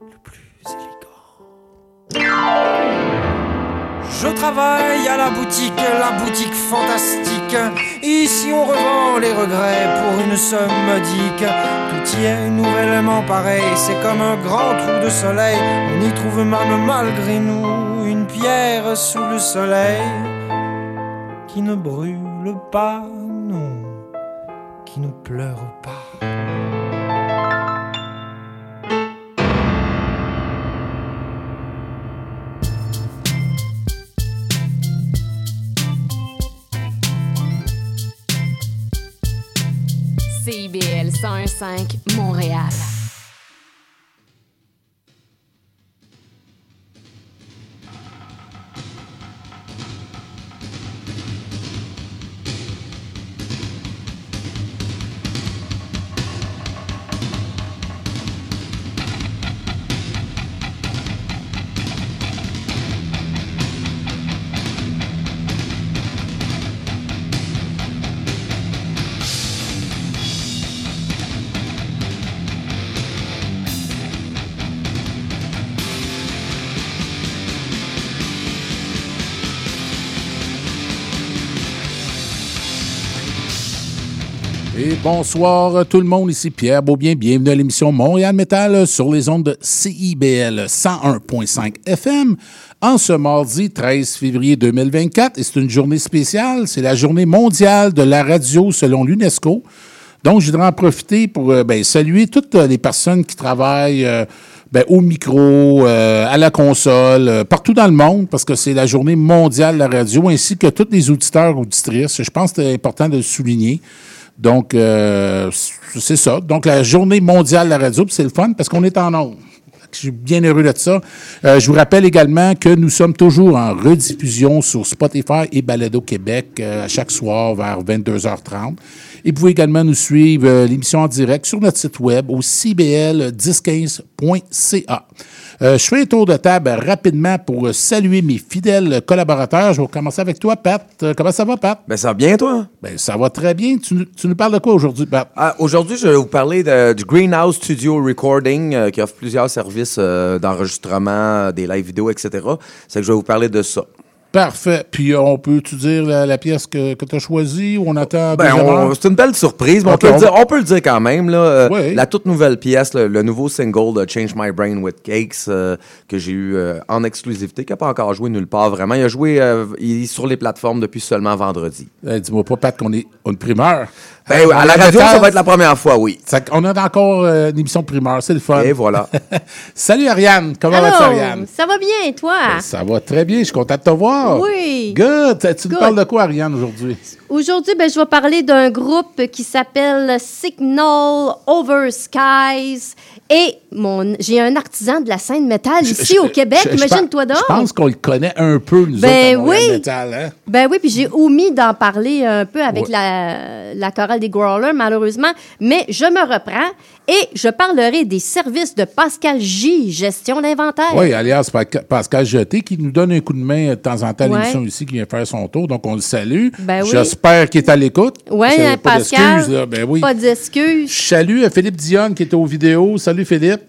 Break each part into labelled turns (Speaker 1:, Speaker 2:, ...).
Speaker 1: le plus élégant. Je travaille à la boutique, la boutique fantastique. Ici on revend les regrets pour une somme modique. Tout y est nouvellement pareil, c'est comme un grand trou de soleil. On y trouve même malgré nous une pierre sous le soleil qui ne brûle pas, non, qui ne pleure pas.
Speaker 2: 101.5 Montréal.
Speaker 3: Bonsoir tout le monde, ici Pierre Beaubien. Bienvenue à l'émission Montréal Metal sur les ondes de CIBL 101.5 FM en ce mardi 13 février 2024. Et c'est une journée spéciale, c'est la journée mondiale de la radio selon l'UNESCO. Donc, je voudrais en profiter pour euh, ben, saluer toutes euh, les personnes qui travaillent euh, ben, au micro, à la console, partout dans le monde, parce que c'est la journée mondiale de la radio, ainsi que tous les auditeurs, auditrices. Je pense que c'est important de le souligner. Donc, euh, c'est ça. Donc, la journée mondiale de la radio, c'est le fun parce qu'on est en ondes. Je suis bien heureux de ça. Euh, je vous rappelle également que nous sommes toujours en rediffusion sur Spotify et Balado Québec euh, à chaque soir vers 22h30. Et vous pouvez également nous suivre euh, l'émission en direct sur notre site web au cbl1015.ca. Euh, je fais un tour de table rapidement pour saluer mes fidèles collaborateurs. Je vais commencer avec toi, Pat. Euh, comment ça va, Pat?
Speaker 4: Ben, ça va bien, toi?
Speaker 3: Ben, ça va très bien. Tu, nous- tu nous parles de quoi aujourd'hui, Pat?
Speaker 4: Ah, Aujourd'hui, je vais vous parler de- du Greenhouse Studio Recording euh, qui offre plusieurs services d'enregistrement, des live vidéo, etc. C'est que je vais vous parler de ça.
Speaker 3: Parfait. Puis, euh, on peut-tu dire la, la pièce que, que tu as choisie ou on attend
Speaker 4: Ben, c'est une belle surprise, mais on, peut
Speaker 3: on-
Speaker 4: le dire, on peut le dire quand même. Là, Euh,
Speaker 3: Oui.
Speaker 4: La toute nouvelle pièce, le, le nouveau single de Change My Brain with Cakes euh, que j'ai eu euh, en exclusivité, qui n'a pas encore joué nulle part vraiment. Il a joué il est sur les plateformes depuis seulement vendredi.
Speaker 3: Eh, Dis-moi pas, Pat, qu'on est une primeur.
Speaker 4: Ben, à la
Speaker 3: on
Speaker 4: radio, ça va être la première fois, oui.
Speaker 3: Ça- on a encore euh, une émission de primeur, c'est le fun.
Speaker 4: Et voilà.
Speaker 3: Salut Ariane, comment vas-tu
Speaker 5: Allô,
Speaker 3: Ariane?
Speaker 5: ça va bien, et toi?
Speaker 3: Ça va très bien, je suis content de te voir.
Speaker 5: Oui.
Speaker 3: Good. Tu nous parles de quoi Ariane aujourd'hui?
Speaker 5: Aujourd'hui, ben, je vais parler d'un groupe qui s'appelle Signal Over Skies. Et mon, j'ai un artisan de la scène métal ici
Speaker 3: Je-
Speaker 5: au Québec. Imagine-toi donc.
Speaker 3: Je pense qu'on le connaît un peu, nous
Speaker 5: Ben
Speaker 3: autres,
Speaker 5: oui.
Speaker 3: Metal, hein?
Speaker 5: Ben oui, puis j'ai omis d'en parler un peu avec
Speaker 3: Ouais.
Speaker 5: la, la chorale des Growlers, malheureusement. Mais je me reprends et je parlerai des services de Pascal J, gestion d'inventaire.
Speaker 3: Oui, alias Pa- Pascal Jeté, qui nous donne un coup de main de temps en temps à
Speaker 5: Ouais.
Speaker 3: l'émission ici, qui vient faire son tour. Donc, on le salue.
Speaker 5: Ben oui.
Speaker 3: J'espère qu'il est à l'écoute.
Speaker 5: Oui,
Speaker 3: C'est
Speaker 5: hein,
Speaker 3: pas
Speaker 5: Pascal.
Speaker 3: là. Ben oui.
Speaker 5: Pas d'excuses.
Speaker 3: Salue euh, Philippe Dionne qui est aux vidéos. Salut Philippe.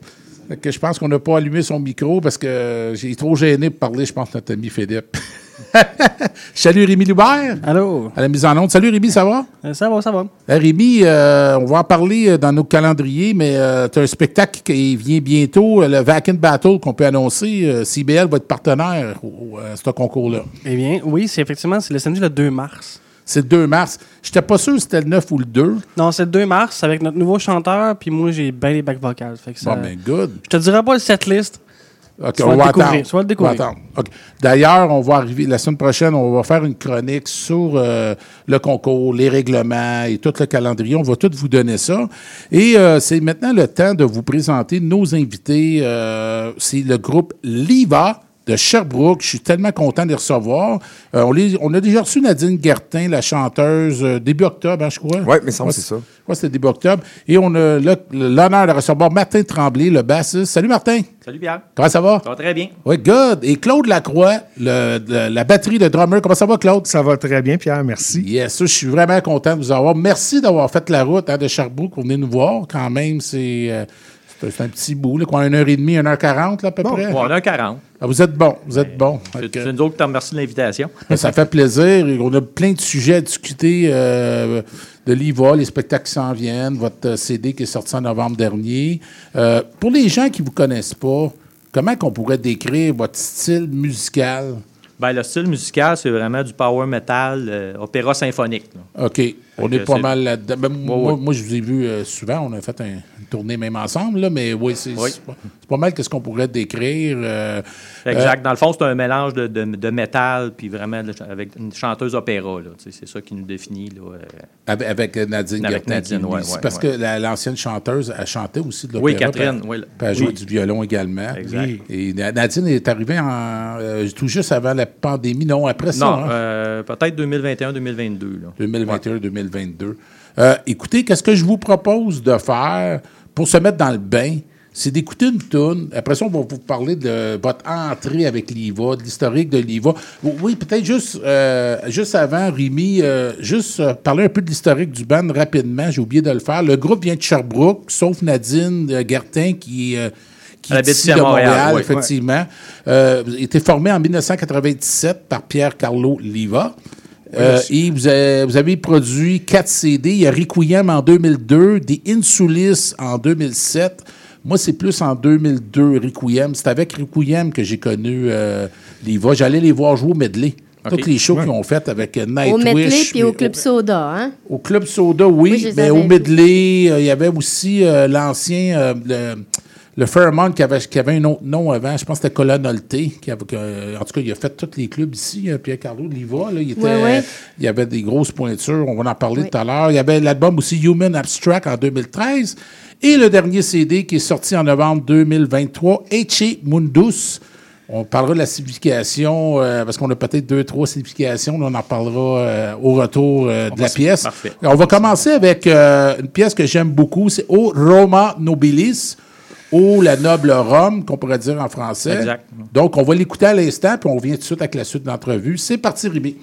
Speaker 3: Que je pense qu'on n'a pas allumé son micro parce que euh, j'ai trop gêné pour parler, je pense, notre ami Philippe. Je salue Rémi Loubert
Speaker 6: Allô?
Speaker 3: à la mise en onde. Salut Rémi, ça va?
Speaker 6: Euh, Ça va, ça va.
Speaker 3: Euh, Rémi, euh, on va en parler dans nos calendriers, mais tu as un spectacle qui vient bientôt, le Vacant Battle qu'on peut annoncer. CBL va être partenaire au- à ce concours-là.
Speaker 6: Eh bien, oui, c'est effectivement, c'est le samedi le 2 mars.
Speaker 3: C'est le 2 mars. Je n'étais pas sûr si c'était le 9 ou le 2.
Speaker 6: Non, c'est le 2 mars avec notre nouveau chanteur, puis moi, j'ai bien les bacs vocales. Fait que ça-
Speaker 3: Bon, ben good.
Speaker 6: Je te dirai pas le setlist.
Speaker 3: OK,
Speaker 6: Tu vas
Speaker 3: on va attendre.
Speaker 6: tu vas le découvrir.
Speaker 3: D'ailleurs, on va arriver la semaine prochaine, on va faire une chronique sur euh, le concours, les règlements et tout le calendrier. On va tout vous donner ça. Et euh, c'est maintenant le temps de vous présenter nos invités. Euh, c'est le groupe Liva de Sherbrooke. Je suis tellement content de les recevoir. Euh, on, les- on a déjà reçu Nadine Guertin, la chanteuse, euh, début octobre, hein, je crois.
Speaker 4: Ouais, mais
Speaker 3: Ouais,
Speaker 4: c'est ça.
Speaker 3: Ouais, c'était début octobre. Et on a l'honneur de recevoir Martin Tremblay, le bassiste. Salut Martin.
Speaker 7: Salut Pierre.
Speaker 3: Comment ça va?
Speaker 7: Ça va très bien.
Speaker 3: Oui, good. Et Claude Lacroix, le- le- la batterie de drummer. Comment ça va, Claude?
Speaker 8: Ça va très bien, Pierre, merci.
Speaker 3: Yes, ça, je suis vraiment content de vous avoir. Merci d'avoir fait la route hein, de Sherbrooke pour venir nous voir. Quand même, c'est euh, C'est un petit bout, là, quoi, une heure et demie, une heure quarante, là, à peu
Speaker 7: Bon,
Speaker 3: près.
Speaker 7: on a 40.
Speaker 3: Ah, vous êtes bon, vous êtes bon.
Speaker 7: C'est
Speaker 3: que-
Speaker 7: c'est nous autres qui te remercie de l'invitation.
Speaker 3: Ben, ça fait plaisir. On a plein de sujets à discuter euh, de l'IVA, les spectacles qui s'en viennent, votre euh, CD qui est sorti en novembre dernier. Euh, pour les gens qui ne vous connaissent pas, comment qu'on pourrait décrire votre style musical?
Speaker 7: Ben, le style musical, c'est vraiment du power metal, euh, opéra symphonique. là.
Speaker 3: OK. On est pas mal là-dedans. Ben, moi, moi, je vous ai vu euh, souvent. On a fait un- une tournée même ensemble, là, mais oui, c'est
Speaker 7: Oui.
Speaker 3: pas, mal qu'est-ce qu'on pourrait décrire. euh,
Speaker 7: Exact. Dans le fond, c'est un mélange de, de, de métal, puis vraiment avec une chanteuse opéra. C'est ça qui nous définit. Là, euh.
Speaker 3: avec, avec Nadine
Speaker 7: Avec. Nadine, ouais,
Speaker 3: parce que la- l'ancienne chanteuse, elle chantait aussi de l'opéra.
Speaker 7: Oui, Catherine,
Speaker 3: puis
Speaker 7: oui.
Speaker 3: elle- puis elle jouait
Speaker 7: Oui.
Speaker 3: du violon également.
Speaker 7: Exact.
Speaker 3: Et Na- Nadine est arrivée en, euh, tout juste avant la pandémie, non, après ça.
Speaker 7: Non,
Speaker 3: hein?
Speaker 7: euh, peut-être 2021-2022.
Speaker 3: 2021-2022. Euh, écoutez, qu'est-ce que je vous propose de faire pour se mettre dans le bain? C'est d'écouter une toune. Après ça, on va vous parler de votre entrée avec l'IVA, de l'historique de l'IVA. Oui, peut-être juste, euh, juste avant, Rémi, euh, juste parler un peu de l'historique du band rapidement. J'ai oublié de le faire. Le groupe vient de Sherbrooke, sauf Nadine Gertin qui, qui
Speaker 7: habite
Speaker 3: ici
Speaker 7: à
Speaker 3: de
Speaker 7: Montréal,
Speaker 3: Montréal,
Speaker 7: oui.
Speaker 3: effectivement. Euh, il a été formé en 1997 par Pierre Carlo Liva. Euh, et vous avez, vous avez produit quatre CD. Il y a Requiem en 2002, des Insulis en 2007. Moi, c'est plus en 2002, Requiem. C'est avec Requiem que j'ai connu euh, Liva. J'allais les voir jouer au medley.
Speaker 7: OK.
Speaker 3: Toutes les shows qu'ils ont fait avec euh, Nightwish.
Speaker 5: Au Medley puis au Club Soda, hein?
Speaker 3: au Club Soda, oui,
Speaker 5: les
Speaker 3: mais au. Medley, euh, il y avait aussi euh, l'ancien, euh, le, le Fairmont qui avait, qui avait un autre nom avant, je pense que c'était Colonel T, qui avait, que- en tout cas, il a fait tous les clubs ici, euh, Pierre Carlo Liva, là, il, était, il y avait des grosses pointures, on va en parler
Speaker 5: Oui.
Speaker 3: tout à l'heure. Il y avait l'album aussi Human Abstract en 2013, et le dernier CD qui est sorti en novembre 2023, Eche Mundus, on parlera de la signification, euh, parce qu'on a peut-être deux, trois significations. On en parlera euh, au retour euh, de la pièce.
Speaker 7: parfait.
Speaker 3: On va commencer avec euh, une pièce que j'aime beaucoup. C'est O Roma Nobilis. O la noble Rome, qu'on pourrait dire en français.
Speaker 7: Exact.
Speaker 3: Donc, on va l'écouter à l'instant, puis on revient tout de suite avec la suite de l'entrevue. C'est parti, Rémi.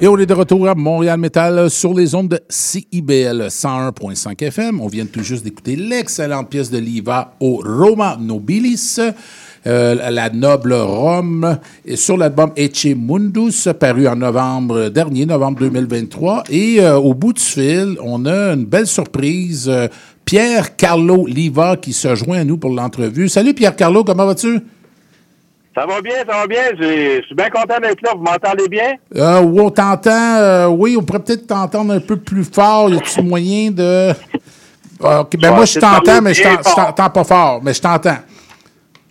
Speaker 8: Et
Speaker 3: on est de retour à Montréal Metal sur les ondes de CIBL 101.5 FM. On vient tout juste d'écouter l'excellente pièce de Liva au Roma Nobilis. euh, la noble Rome, sur l'album Ecce Mundus, paru en novembre dernier, novembre 2023. Et euh, au bout du fil, on a une belle surprise. euh, Pierre Carlo Liva qui se joint à nous pour l'entrevue. Salut Pierre Carlo, comment vas-tu?
Speaker 9: Ça va bien, ça va bien. Je suis bien content d'être là. Vous m'entendez bien?
Speaker 3: Euh, oui, on t'entend. euh, oui, on pourrait peut-être t'entendre un peu plus fort. Y a-t-il moyen de. Ah, OK, ben moi, je t'entends, mais je t'entends pas fort, mais je t'entends.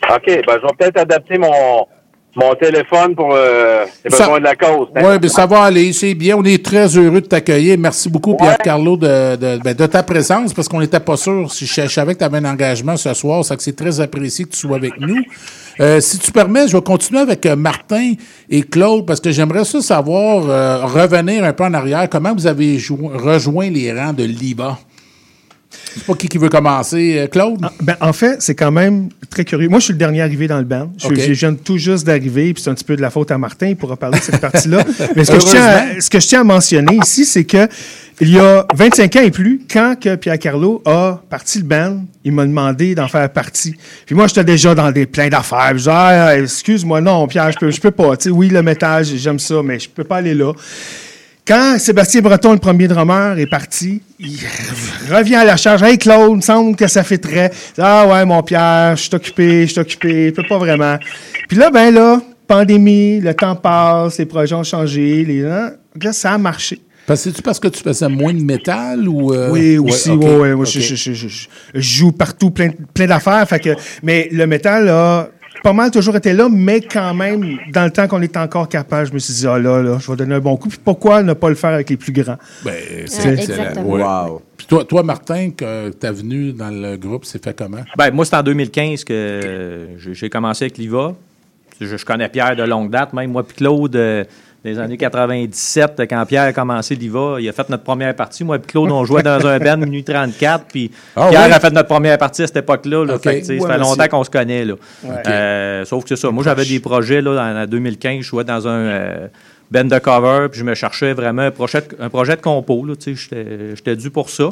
Speaker 9: OK, ben, je vais peut-être adapter mon, mon téléphone pour euh, les
Speaker 3: Ça-
Speaker 9: besoins de la cause.
Speaker 3: Oui, bien, ça va aller, c'est bien. On est très heureux de t'accueillir. Merci beaucoup, Pierre-Carlo, de, de, ben, de ta présence, parce qu'on n'était pas sûr. Si je, je savais que tu avais un engagement ce soir, c'est que c'est très apprécié que tu sois avec nous. Euh, si tu permets, je vais continuer avec euh, Martin et Claude, parce que j'aimerais ça savoir, euh, revenir un peu en arrière, comment vous avez jo- rejoint les rangs de l'IVA. Je sais pas qui, qui veut commencer, euh, Claude?
Speaker 10: Ben, en fait, c'est quand même très curieux. Moi, je suis le dernier arrivé dans le band. Je, viens tout juste d'arriver, puis c'est un petit peu de la faute à Martin. Il pourra parler de cette partie-là. Mais ce que, je tiens à, ce que je tiens à mentionner ici, c'est que il y a 25 ans et plus, quand que Pierre Carlo a parti le band, il m'a demandé d'en faire partie. Puis moi, j'étais déjà dans des plein d'affaires. Je disais, Ah, excuse-moi, non, Pierre, je peux, je peux pas. Tu sais, oui, le métal, j'aime ça, mais je peux pas aller là. Quand Sébastien Breton, le premier drummer, est parti, il revient à la charge. Hey Claude, il me semble que ça fait très. Ah ouais, mon Pierre, je suis occupé, je suis occupé, je peux pas vraiment. Puis là, ben là, pandémie, le temps passe, les projets ont changé, les hein, là, ça a marché.
Speaker 3: C'est-tu parce que tu faisais moins de métal ou. euh,
Speaker 10: Oui, aussi,
Speaker 3: ok,
Speaker 10: ouais, ouais,
Speaker 3: ok.
Speaker 10: je, je- je- je- je- je joue partout, plein, plein d'affaires. Fait que, mais le métal a pas mal toujours été là, mais quand même, dans le temps qu'on est encore capable, je me suis dit, ah là, là, je vais donner un bon coup. Puis pourquoi ne pas le faire avec les plus grands?
Speaker 3: Ben, c'est excellent. Ouais.
Speaker 4: Wow.
Speaker 3: Puis toi, toi, Martin, que ta venue dans le groupe s'est fait comment?
Speaker 7: Ben, moi, c'est en 2015 que j'ai j'ai commencé avec l'IVA. Je, je connais Pierre de longue date, même moi puis Claude, euh, des années 97, quand Pierre a commencé l'IVA, il a fait notre première partie. Moi puis Claude, on jouait dans un band minuit 34, puis
Speaker 3: Ah
Speaker 7: Pierre a fait notre première partie à cette époque-là. là. Fait ça fait longtemps qu'on se connaît. Là. Euh, sauf que c'est ça. Moi, j'avais des projets là, en en 2015. Je jouais dans un euh, band de cover, puis je me cherchais vraiment un projet de, un projet de compo. J'étais dû pour ça.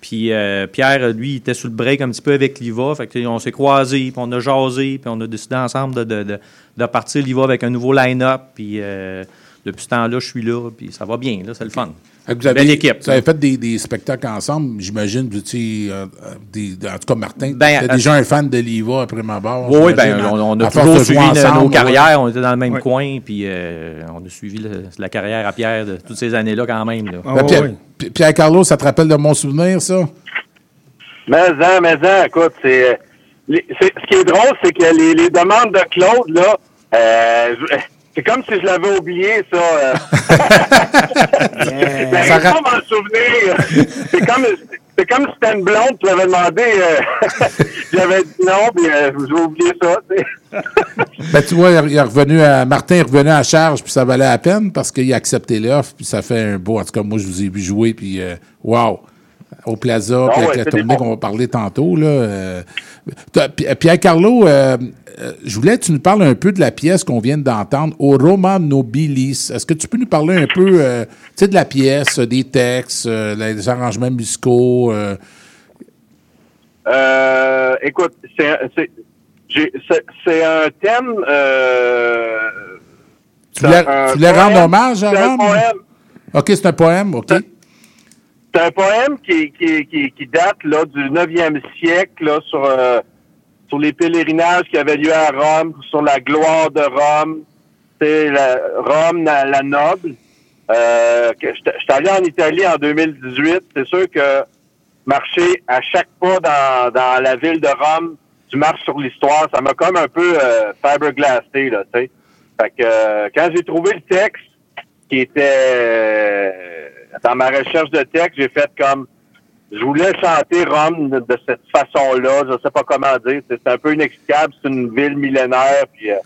Speaker 7: Puis euh, Pierre, lui, il était sur le break un petit peu avec l'IVA. Fait que, on s'est croisés, puis on a jasé, puis on a décidé ensemble de, de, de, de partir l'IVA avec un nouveau line-up. Puis euh, depuis ce temps-là, je suis là, puis ça va bien, là, c'est le fun.
Speaker 3: Vous avez,
Speaker 7: Belle équipe.
Speaker 3: Vous avez fait des, des spectacles ensemble, j'imagine. Vous étiez, euh, en tout cas, Martin,
Speaker 7: Ben,
Speaker 3: tu
Speaker 7: euh,
Speaker 3: déjà un fan de l'IVA après ma barre.
Speaker 7: Oui, oui, ben, on, on a toujours suivi nos-
Speaker 3: ensemble,
Speaker 7: nos
Speaker 3: ouais.
Speaker 7: carrières. On était dans le même
Speaker 10: Ouais.
Speaker 7: coin, puis euh, on a suivi le- la carrière à Pierre de toutes ces années-là quand même. là.
Speaker 10: Ah,
Speaker 3: Ben, Pierre,
Speaker 10: ouais.
Speaker 3: Pi- Pierre-Carlo, ça te rappelle de mon souvenir, ça?
Speaker 9: Mais en, mais en, écoute, c'est, les- c'est- ce qui est drôle, c'est que les, les demandes de Claude, là, euh, je- c'est comme si je l'avais oublié, ça. euh. J'arrive
Speaker 3: Ça ra-
Speaker 9: m'en souvenir. C'est comme, c'est comme si c'était une blonde qui l'avait demandé. euh, J'avais dit non, puis euh, j'ai oublié ça. tu.
Speaker 3: Ben, tu vois, il est revenu à, Martin est revenu à charge, puis ça valait la peine parce qu'il a accepté l'offre, puis ça fait un beau. En tout cas, moi, je vous ai vu jouer, puis euh, wow! Au Plaza, puis
Speaker 9: ouais,
Speaker 3: avec la
Speaker 9: c'était
Speaker 3: tournée qu'on va parler tantôt. Là, euh, t'as- Pi- Pierre-Carlo, euh, je voulais que tu nous parles un peu de la pièce qu'on vient d'entendre, au Roma Nobilis. Est-ce que tu peux nous parler un peu euh, de la pièce, euh, des textes, euh, les arrangements musicaux?
Speaker 9: écoute, c'est, un thème.
Speaker 3: Tu voulais, rendre hommage à
Speaker 9: C'est un
Speaker 3: Rome?
Speaker 9: poème.
Speaker 3: OK, c'est un poème, OK.
Speaker 9: C'est un poème qui, qui, qui, qui date là, du 9e siècle là, sur, sur les pèlerinages qui avaient lieu à Rome, sur la gloire de Rome. C'est la, Rome, la, la noble. Euh, J'étais j'étais allé en Italie en 2018. C'est sûr que marcher à chaque pas dans, dans la ville de Rome, tu marches sur l'histoire, ça m'a comme un peu euh, fiberglassé, là, tu sais. Fait que euh, quand j'ai trouvé le texte qui était euh, dans ma recherche de texte, j'ai fait comme je voulais chanter Rome de, cette façon-là, je sais pas comment dire, c'est un peu inexplicable, c'est une ville millénaire, puis euh,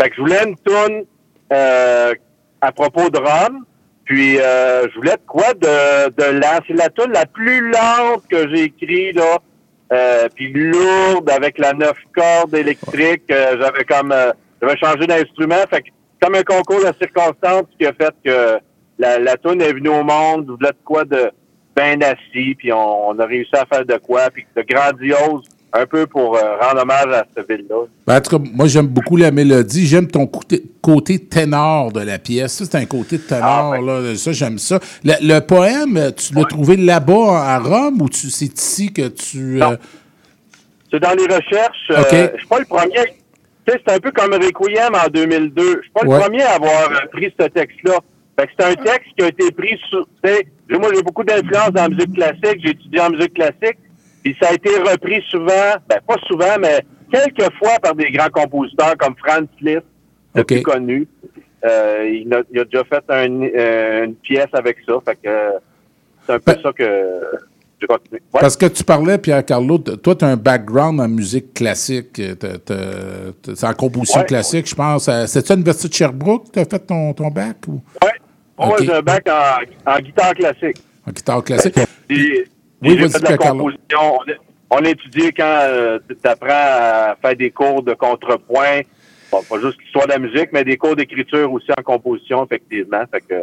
Speaker 9: fait que je voulais une tourne euh, à propos de Rome, puis euh, je voulais de quoi de, de. C'est la tourne la plus lente que j'ai écrite, là, euh, puis lourde, avec la neuf cordes électriques. euh, j'avais comme euh, j'avais changé d'instrument, fait que comme un concours de circonstances qui a fait que la, la tourne est venue au monde, je voulais de quoi de bien assis, puis on, on a réussi à faire de quoi, puis de grandiose, un peu pour euh, rendre hommage à cette ville-là.
Speaker 3: Ben, en tout cas, moi, j'aime beaucoup la mélodie. J'aime ton côté, côté ténor de la pièce. Ça, c'est un côté ténor,
Speaker 9: Ah,
Speaker 3: là. Ça, j'aime ça. Le, le poème, tu l'as trouvé là-bas à Rome ou tu, c'est ici que tu. Euh,
Speaker 9: C'est dans les recherches. euh,
Speaker 3: OK.
Speaker 9: je suis pas le premier. Tu sais, c'est un peu comme Requiem en 2002. Je suis pas
Speaker 3: Ouais.
Speaker 9: le premier à avoir euh, pris ce texte-là. Fait que c'est un texte qui a été pris sur... Moi, j'ai beaucoup d'influence dans la musique classique. J'ai étudié en musique classique. Puis ça a été repris souvent, ben pas souvent, mais quelques fois par des grands compositeurs comme Franz Liszt, le plus connu. Euh, il, a, il a déjà fait un- euh, une pièce avec ça. Fait que euh, c'est un peu ça que j'ai continué. Ouais.
Speaker 3: Parce que tu parlais, Pierre-Carlo, toi, tu as un background en musique classique. C'est en composition
Speaker 9: Ouais.
Speaker 3: classique, je pense. C'est-tu à l'Université de Sherbrooke que tu as fait ton, ton bac ou?
Speaker 9: Ouais. Moi, j'ai un bac en, en guitare classique.
Speaker 3: en guitare classique?
Speaker 9: Puis,
Speaker 3: Oui,
Speaker 9: fait de la composition. On, on étudie quand tu apprends à faire des cours de contrepoint. Bon, pas juste l'histoire de la musique, mais des cours d'écriture aussi en composition, effectivement. Fait que,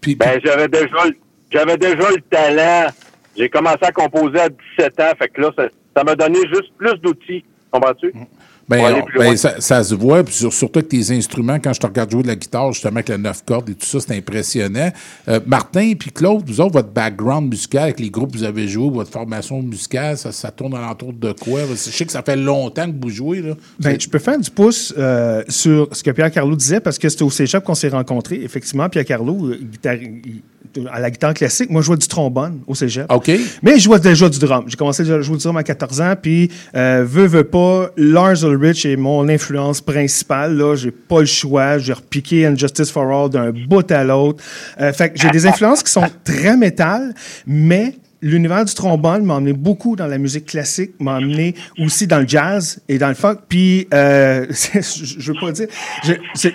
Speaker 3: Puis,
Speaker 9: ben, j'avais déjà, le- j'avais déjà le talent. J'ai commencé à composer à 17 ans. Fait que là, ça, ça m'a donné juste plus d'outils. Comprends-tu?
Speaker 3: Ben, on- ben,
Speaker 9: loin.
Speaker 3: ça, ça se voit, puis sur- surtout avec tes instruments, quand je te regarde jouer de la guitare, justement, avec le neuf cordes et tout ça, c'est impressionnant. Euh, Martin puis Claude, vous autres, votre background musical, avec les groupes que vous avez joués, votre formation musicale, ça, ça tourne alentour de quoi? Je sais que ça fait longtemps que vous jouez, là.
Speaker 10: Ben, je peux faire du pouce euh, sur ce que Pierre Carlo disait parce que c'était au cégep qu'on s'est rencontrés. Effectivement, Pierre Carlo, euh, guitare- il- à la guitare classique, moi, je jouais du trombone au cégep.
Speaker 3: OK.
Speaker 10: Mais je jouais déjà du drum. J'ai commencé à jouer du drum à 14 ans, puis euh, veux, veux pas, Lars Ulrich est mon influence principale. Là, j'ai pas le choix. J'ai repiqué Injustice for All d'un bout à l'autre. Euh, fait que j'ai des influences qui sont très métal, mais l'univers du trombone m'a emmené beaucoup dans la musique classique, m'a emmené aussi dans le jazz et dans le funk. Puis, euh, je veux pas dire,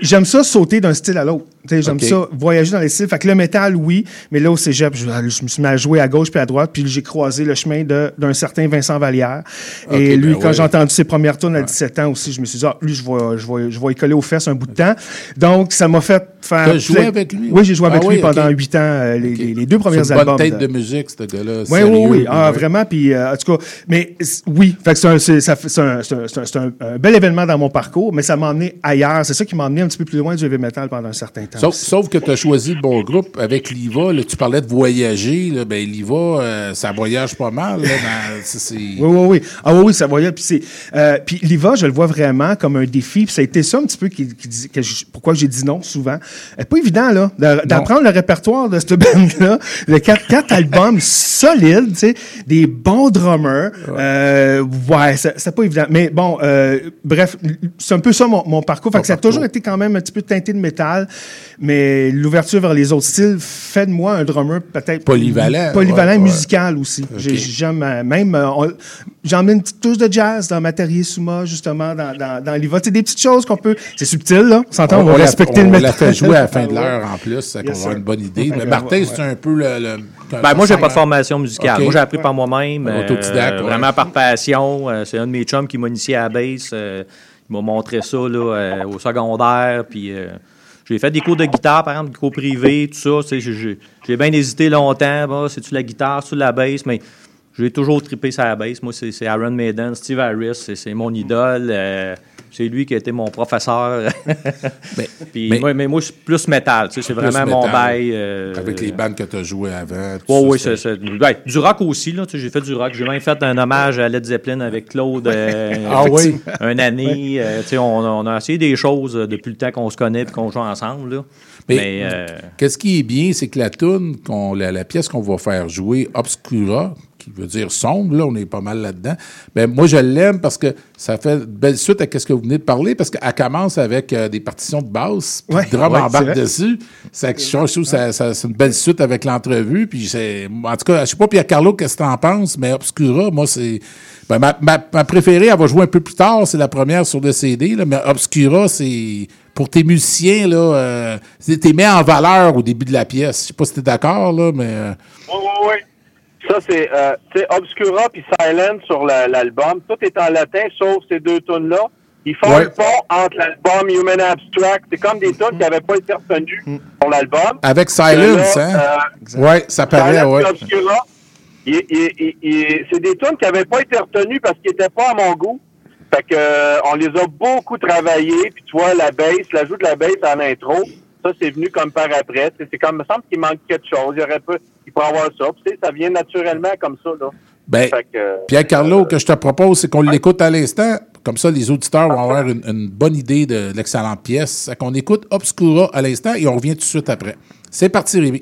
Speaker 10: j'aime ça sauter d'un style à l'autre. Tu J'aime ça voyager dans les styles. Fait que le métal, oui, mais là, au cégep, je, je me suis mis à jouer à gauche puis à droite, puis j'ai croisé le chemin d'un certain Vincent Vallière. et
Speaker 3: OK,
Speaker 10: lui,
Speaker 3: ben
Speaker 10: quand
Speaker 3: ouais.
Speaker 10: j'ai entendu ses premières tunes à 17 ans aussi, je me suis dit, ah, lui, je vais, je, vais, je vais y coller aux fesses un bout de temps. Donc, ça m'a fait faire.
Speaker 3: T'as joué avec lui?
Speaker 10: Oui, j'ai joué
Speaker 3: Ah
Speaker 10: avec
Speaker 3: oui,
Speaker 10: lui pendant
Speaker 3: OK.
Speaker 10: 8 ans, euh, les, deux premiers
Speaker 3: C'est une
Speaker 10: albums.
Speaker 3: bonne tête
Speaker 10: de-
Speaker 3: de musique, ce gars-là.
Speaker 10: Oui,
Speaker 3: sérieux,
Speaker 10: oui, oui. Ah,
Speaker 3: ouais.
Speaker 10: vraiment. Puis, euh, en tout cas, mais c- oui, c'est un, un, c'est un- c'est un- bel événement dans mon parcours, mais ça m'a emmené ailleurs. C'est ça qui m'a emmené un petit peu plus loin du heavy metal pendant un certain temps.
Speaker 3: Sauf, sauf que tu as choisi le bon groupe avec l'IVA. là, tu parlais de voyager. Là, ben, l'IVA, euh, ça voyage pas mal. Là, dans- c'est- c'est-
Speaker 10: Oui, oui, oui. Ah oui, oui, ça voyait. Puis, c'est, euh, puis l'IVA, je le vois vraiment comme un défi. Puis ça a été ça un petit peu qui, qui dis- que je- pourquoi j'ai dit non souvent. Euh, pas évident, là, d'apprendre le répertoire de cette band-là. Le quatre, quatre albums solides, tu sais, des bons drummers. Euh, ouais, c'est pas évident. Mais bon, euh, bref, c'est un peu ça mon, mon parcours. Fait que ça a toujours été quand même un petit peu teinté de métal. Mais l'ouverture vers les autres styles fait de moi un drummer peut-être
Speaker 3: Polyvalent,
Speaker 10: polyvalent
Speaker 3: ouais, ouais.
Speaker 10: musical aussi. J'ai- J'aime même, euh, on- j'ai emmené une petite touche de jazz dans Matériel Souma, justement, dans, dans, dans l'IVA. C'est des petites choses qu'on peut. C'est subtil, là. On s'entend, on, va
Speaker 3: la-
Speaker 10: respecter
Speaker 3: on
Speaker 10: le
Speaker 3: l'a
Speaker 10: métal.
Speaker 3: fait jouer à la fin de l'heure en plus, ça qu'on
Speaker 10: Yes,
Speaker 3: va une bonne idée. Mais Martin,
Speaker 10: ouais.
Speaker 3: c'est un peu le. le-
Speaker 7: Ben, moi, j'ai pas de formation musicale. Moi, j'ai appris par moi-même. euh,
Speaker 3: Autodidacte, ouais.
Speaker 7: Vraiment par passion. Euh, c'est un de mes chums qui m'a initié à la bass. Euh, il m'a montré ça là, au secondaire. Puis euh, j'ai fait des cours de guitare, par exemple, des cours privés, tout ça. Tu sais, J'ai, bien hésité longtemps. Bah, c'est-tu la guitare, c'est-tu la bass? Mais j'ai toujours trippé sur la bass. Moi, c'est, Aaron Maiden, Steve Harris. C'est, mon idole. Euh, c'est lui qui a été mon professeur. Puis
Speaker 3: mais-
Speaker 7: moi, mais moi, je suis plus métal. tu sais, C'est vraiment mon bail. euh,
Speaker 3: Avec les bandes que tu as jouées avant.
Speaker 7: oui,
Speaker 3: ça,
Speaker 7: oui, ben, du rock aussi. Là, tu sais, j'ai fait du rock. J'ai même fait un hommage à Led Zeppelin avec Claude. euh,
Speaker 3: Ah oui?
Speaker 7: Un année. euh, tu sais, on, a- on a essayé des choses depuis le temps qu'on se connaît et qu'on joue ensemble. là.
Speaker 3: Mais-
Speaker 7: Mais, euh,
Speaker 3: Qu'est-ce qui est bien, c'est que la tune, la pièce qu'on va faire jouer, Obscura, qui veut dire sombre, là, on est pas mal là-dedans. Ben, moi, je l'aime parce que ça fait une belle suite à ce que vous venez de parler, parce qu'elle commence avec euh, des partitions de basse, puis
Speaker 10: Ouais,
Speaker 3: le drum
Speaker 10: ouais,
Speaker 3: embarque dessus. Ça, je trouve que ça- ça- c'est une belle suite avec l'entrevue. Puis c'est, en tout cas, je sais pas, Pierre Carlo, qu'est-ce que t'en penses, mais Obscura, moi, c'est. ben, ma, ma- ma préférée, elle va jouer un peu plus tard, c'est la première sur le CD, là, mais Obscura, c'est. Pour tes musiciens, là, euh, c'est- t'es mis en valeur au début de la pièce. Je sais pas si t'es d'accord, là, mais.
Speaker 9: Oui, oui, oui. Ça, c'est euh, Obscura puis Silent sur la- l'album. Tout est en latin, sauf ces deux tunes-là. Ils font
Speaker 3: Ouais.
Speaker 9: le pont entre l'album Human Abstract. C'est comme des tunes qui n'avaient pas été retenues sur l'album.
Speaker 3: avec Silence,
Speaker 9: là,
Speaker 3: hein?
Speaker 9: euh,
Speaker 3: ouais, ça paraît,
Speaker 9: puis Obscura, c'est des tunes qui n'avaient pas été retenues parce qu'ils n'étaient pas à mon goût. Fait que euh, on les a beaucoup travaillés. Puis tu vois, la bass, l'ajout de la bass en intro, ça, c'est venu comme par après. C'est comme, il me semble qu'il manque quelque chose. Il aurait pas, il pourrait avoir ça. Puis, ça vient naturellement comme ça, là.
Speaker 3: Ben,
Speaker 9: que, euh,
Speaker 3: Pierre Carlo, que je te propose, c'est qu'on l'écoute à l'instant. Comme ça, les auditeurs vont avoir une, une bonne idée de l'excellente pièce. Qu'on écoute Obscura à l'instant et on revient tout de suite après. C'est parti, Rémi.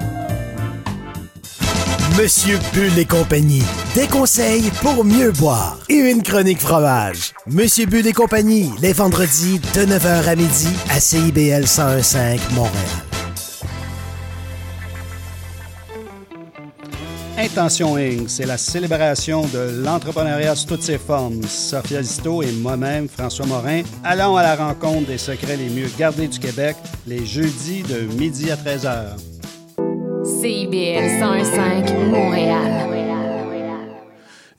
Speaker 11: Monsieur Bull et compagnie. Des conseils pour mieux boire et une chronique fromage. Monsieur Bull et compagnie, les vendredis de 9h à midi à CIBL 1015 Montréal.
Speaker 12: Intention Inc., c'est la célébration de l'entrepreneuriat sous toutes ses formes. Sophia Zito et moi-même, François Morin, allons à la rencontre des secrets les mieux gardés du Québec les jeudis de midi à 13h.
Speaker 2: CIBL 105 Montréal.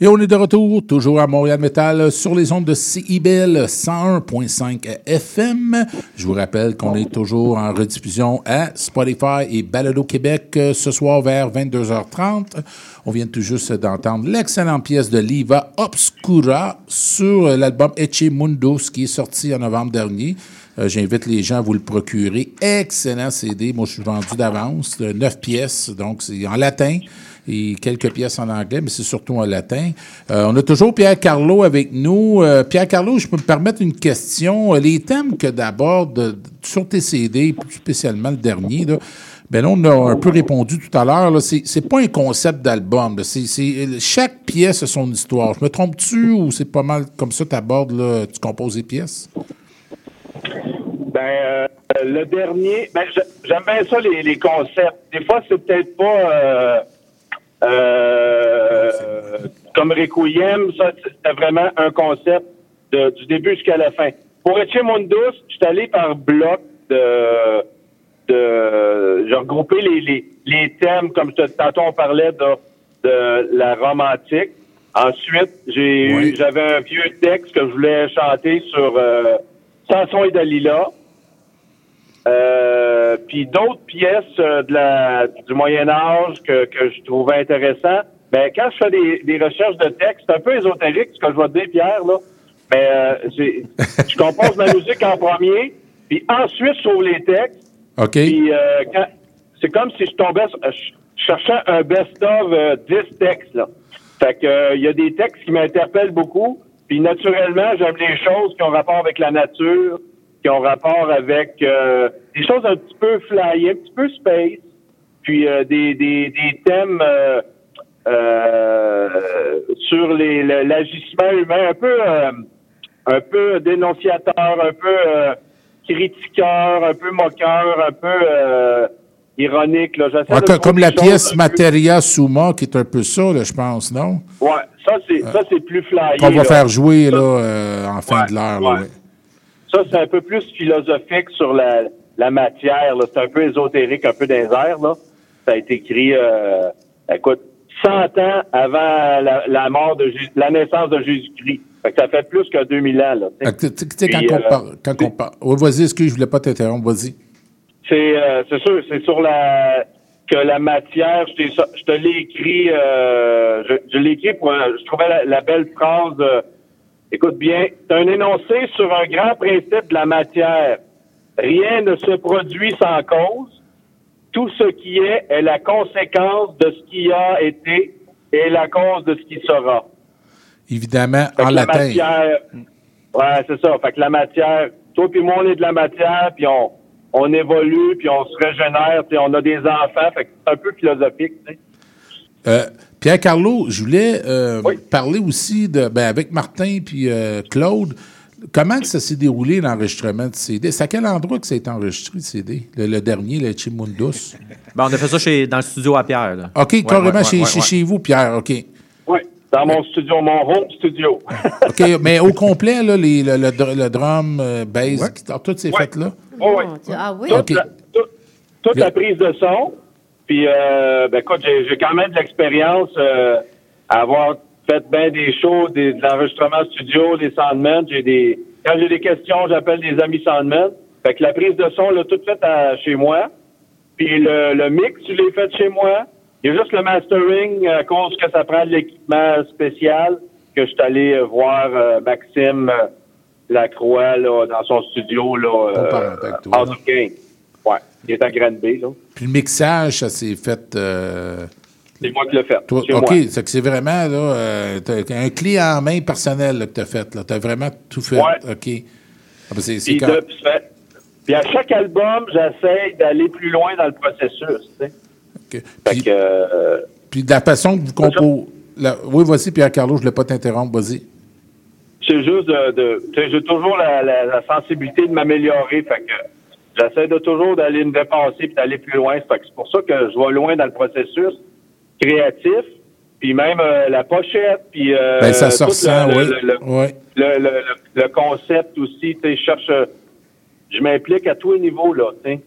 Speaker 3: Et on est de retour, toujours à Montréal Metal, sur les ondes de CIBL 101.5 FM. Je vous rappelle qu'on est toujours en rediffusion à Spotify et Balado Québec euh, ce soir vers 22h30. On vient tout juste d'entendre l'excellente pièce de Liva Obscura sur l'album Eche Mundos qui est sorti en novembre dernier. Euh, J'invite les gens à vous le procurer. Excellent CD. Moi, je suis vendu d'avance. euh, Neuf pièces, donc c'est en latin et quelques pièces en anglais, mais c'est surtout en latin. Euh, on a toujours Pierre Carlo avec nous. Pierre Carlo, je peux me permettre une question. Les thèmes que d'abordes sur tes CD, spécialement le dernier, là, ben là, on a un peu répondu tout à l'heure. C'est pas un concept d'album. Chaque pièce a son histoire. Je me trompe-tu ou c'est pas mal comme ça tu abordes, tu composes les pièces?
Speaker 9: Ben, euh, le dernier, ben, j'aime bien ça, les, les concepts. Des fois, c'est peut-être pas euh, euh, comme Requiem, ça, c'était vraiment un concept de- du début jusqu'à la fin. Pour Eche Mundus, je suis allé par bloc de, de j'ai regroupé les, les, les thèmes, comme tantôt on parlait de, de la romantique. Ensuite, j'ai eu- j'avais un vieux texte que je voulais chanter sur euh, Samson et Dalila. Euh, puis d'autres pièces euh, de la, du Moyen Âge que, que je trouvais intéressant. Mais quand je fais des, des recherches de texte, c'est un peu ésotérique ce que je vais te dire, Pierre, là. Mais euh, je compose ma musique en premier, puis ensuite je trouve les textes.
Speaker 3: OK.
Speaker 9: Puis euh, c'est comme si je tombais, je cherchais un best-of euh, 10 textes, là. Fait que euh, il y a des textes qui m'interpellent beaucoup. Puis naturellement, j'aime les choses qui ont rapport avec la nature, qui ont rapport avec euh, des choses un petit peu fly, un petit peu space, puis euh, des, des, des thèmes euh, euh, sur les le- l'agissement humain, un peu euh, un peu dénonciateur, un peu euh, critiqueur, un peu moqueur, un peu ironique. Là.
Speaker 3: Ouais,
Speaker 9: de
Speaker 3: comme la pièce Materia Suma, qui est un peu ça, là, je pense, non?
Speaker 9: Ouais, ça c'est ça c'est plus flyé.
Speaker 3: Qu'on va
Speaker 9: là.
Speaker 3: faire jouer là, euh, en fin de l'heure. là,
Speaker 9: ouais. Ça, c'est un peu plus philosophique sur la, la matière. là. C'est un peu ésotérique, un peu dans les airs, Là. Ça a été écrit, euh, écoute, 100 ans avant la, la mort de Jésus, la naissance de Jésus-Christ. Ça fait plus que 2000 ans. Là, tu sais.
Speaker 3: Fait que, tu sais, quand
Speaker 9: Puis,
Speaker 3: on
Speaker 9: euh,
Speaker 3: parle. Quand on parle. Ouais, vas-y, excuse, je voulais pas t'interrompre, vas-y.
Speaker 9: C'est euh, c'est sûr, c'est sur la que la matière, je, je te l'ai écrit, euh, je, je l'ai écrit pour, un- je trouvais la, la belle phrase, euh, écoute bien, c'est un énoncé sur un grand principe de la matière. Rien ne se produit sans cause, tout ce qui est est la conséquence de ce qui a été et la cause de ce qui sera.
Speaker 3: Évidemment,
Speaker 9: Fait
Speaker 3: en
Speaker 9: la
Speaker 3: latin.
Speaker 9: matière, ouais, c'est ça. Fait que la matière, toi puis moi, on est de la matière, puis on, on évolue, puis on se régénère, puis on a des enfants. Fait que c'est un peu philosophique, tu sais.
Speaker 3: Euh, Pierre Carlo, je voulais euh, parler aussi de, ben, avec Martin puis euh, Claude. Comment que ça s'est déroulé l'enregistrement de CD? C'est à quel endroit que ça a été enregistré, le CD? Le, le dernier, le Chimundus?
Speaker 7: Ben, on a fait ça chez, dans le studio à Pierre. là.
Speaker 3: OK,
Speaker 7: Ouais,
Speaker 3: carrément
Speaker 7: ouais,
Speaker 3: chez,
Speaker 7: ouais,
Speaker 3: chez-
Speaker 7: ouais.
Speaker 3: chez vous, Pierre, OK.
Speaker 9: Dans mon studio, mon home studio.
Speaker 3: OK, mais au complet, là, les- le, le le drum, euh, bass, guitare, tout c'est fait là?
Speaker 9: Oh, oui.
Speaker 5: Ah oui?
Speaker 9: Toute, la, toute- toute la prise de son. Puis, euh, ben, écoute, j'ai j'ai quand même de l'expérience euh, à avoir fait bien des shows, des, de l'enregistrement studio, des soundmen. J'ai des, quand j'ai des questions, j'appelle des amis soundmen. Fait que la prise de son, là, toute faite à- chez moi. Puis le, le mix, je l'ai fait chez moi. Il y a juste le mastering à cause que ça prend de l'équipement spécial que je suis allé euh, voir euh, Maxime euh, Lacroix là, dans son studio là, euh, King. Ouais, il est à Granby, là.
Speaker 3: Puis le mixage, ça s'est fait. euh,
Speaker 9: C'est moi qui l'ai fait.
Speaker 3: toi- OK, c'est que c'est vraiment là, euh, un clé en main personnel là, que tu as fait. Tu as vraiment tout fait.
Speaker 9: Ouais.
Speaker 3: OK. Ah, ben, c'est c'est
Speaker 9: Puis,
Speaker 3: quand-
Speaker 9: de- puis fait- puis à chaque album, j'essaie d'aller plus loin dans le processus. Euh,
Speaker 3: Puis de la façon que vous composez. Oui, voici, Pierre-Carlo, je ne voulais pas t'interrompre, vas-y.
Speaker 9: c'est juste de. j'ai toujours la, la- la sensibilité de m'améliorer. Fait que j'essaie de toujours d'aller me dépasser puis d'aller plus loin. Fait que c'est pour ça que je vais loin dans le processus créatif. Puis même euh, la pochette, puis euh,
Speaker 3: Ben, ça
Speaker 9: tout
Speaker 3: ressent,
Speaker 9: le,
Speaker 3: oui.
Speaker 9: le-
Speaker 3: Ouais.
Speaker 9: concept aussi. Tu sais, je cherche, je m'implique à tous les niveaux là. tu sais.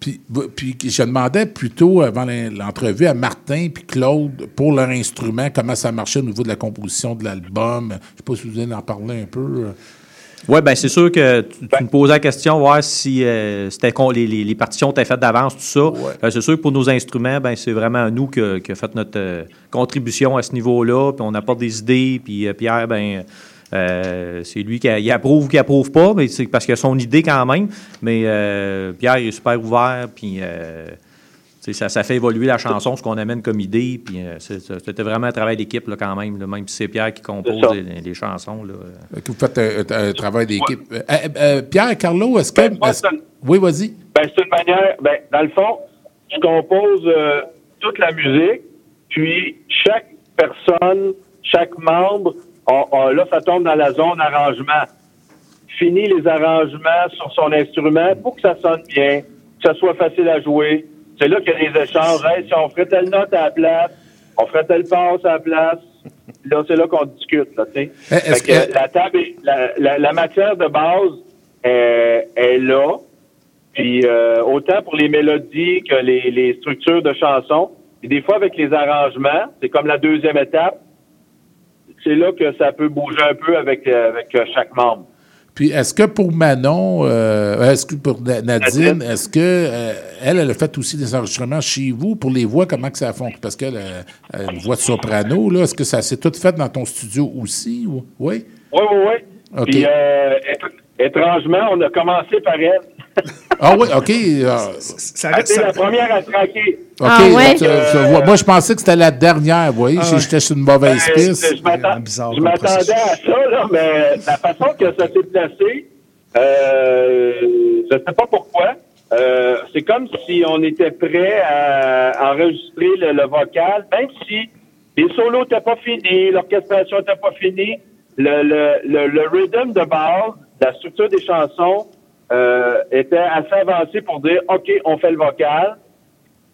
Speaker 3: Puis, puis je demandais plutôt avant l'entrevue à Martin puis Claude pour leur instrument, comment ça marchait au niveau de la composition de l'album. Je ne sais pas si vous allez en parler un peu.
Speaker 7: Oui, ben c'est sûr que tu, tu me posais la question, voir si euh, c'était les, les, les partitions étaient faites d'avance, tout ça. Euh, c'est sûr que pour nos instruments, ben c'est vraiment nous que, que fait notre euh, contribution à ce niveau-là. Puis on apporte des idées, puis euh, Pierre, ben euh, c'est lui qui a- il approuve ou qui approuve pas, mais c'est parce qu'il a son idée quand même. Mais euh, Pierre il est super ouvert, puis euh, ça, ça fait évoluer la chanson, ce qu'on amène comme idée. Puis euh, c'était vraiment un travail d'équipe là, quand même, là, même si c'est Pierre qui compose les, les chansons. Là.
Speaker 3: Que vous faites un, un- un travail d'équipe. Euh, euh, Pierre Carlo, est-ce que. est-ce- oui, vas-y.
Speaker 9: Ben, c'est une manière. Ben, dans le fond, je compose euh, toute la musique, puis chaque personne, chaque membre, on- on- là, ça tombe dans la zone arrangement. Finit les arrangements sur son instrument pour que ça sonne bien, que ça soit facile à jouer. C'est là a des échanges. Hey, si on ferait telle note à la place, on ferait telle passe à la place. Là, c'est là qu'on discute, là, tu sais.
Speaker 3: Eh,
Speaker 9: que
Speaker 3: que-
Speaker 9: la table, est- la, la- la matière de base euh, est là. Puis euh, autant pour les mélodies que les, les structures de chansons. Et des fois, avec les arrangements, c'est comme la deuxième étape. C'est là que ça peut bouger un peu avec, euh, avec euh, chaque membre.
Speaker 3: Puis est-ce que pour Manon, euh, est-ce que pour Na- Nadine, est-ce que euh, elle, elle a fait aussi des enregistrements chez vous pour les voix, comment que ça fonctionne? Parce qu'elle a une voix de soprano, là, est-ce que ça s'est tout fait dans ton studio aussi? ou- Oui?
Speaker 9: Oui, oui, oui.
Speaker 3: OK.
Speaker 9: Puis euh, étr- étrangement, on a commencé par elle.
Speaker 3: Ah oui, OK. ah,
Speaker 9: Ça été la première à traquer.
Speaker 3: OK,
Speaker 5: Ah ouais?
Speaker 3: tu- tu vois, moi, je pensais que c'était la dernière, vous voyez,
Speaker 9: Ah
Speaker 3: j'étais sur une mauvaise
Speaker 9: Ben,
Speaker 3: piste.
Speaker 9: Je m'attendais à ça, là, mais la façon que ça s'est placé, euh, je ne sais pas pourquoi. Euh, c'est comme si on était prêt à enregistrer le, le vocal, même si les solos n'étaient pas finis, l'orchestration n'était pas finie, le, le, le, le rhythm de base, la structure des chansons euh, était assez avancé pour dire OK, on fait le vocal.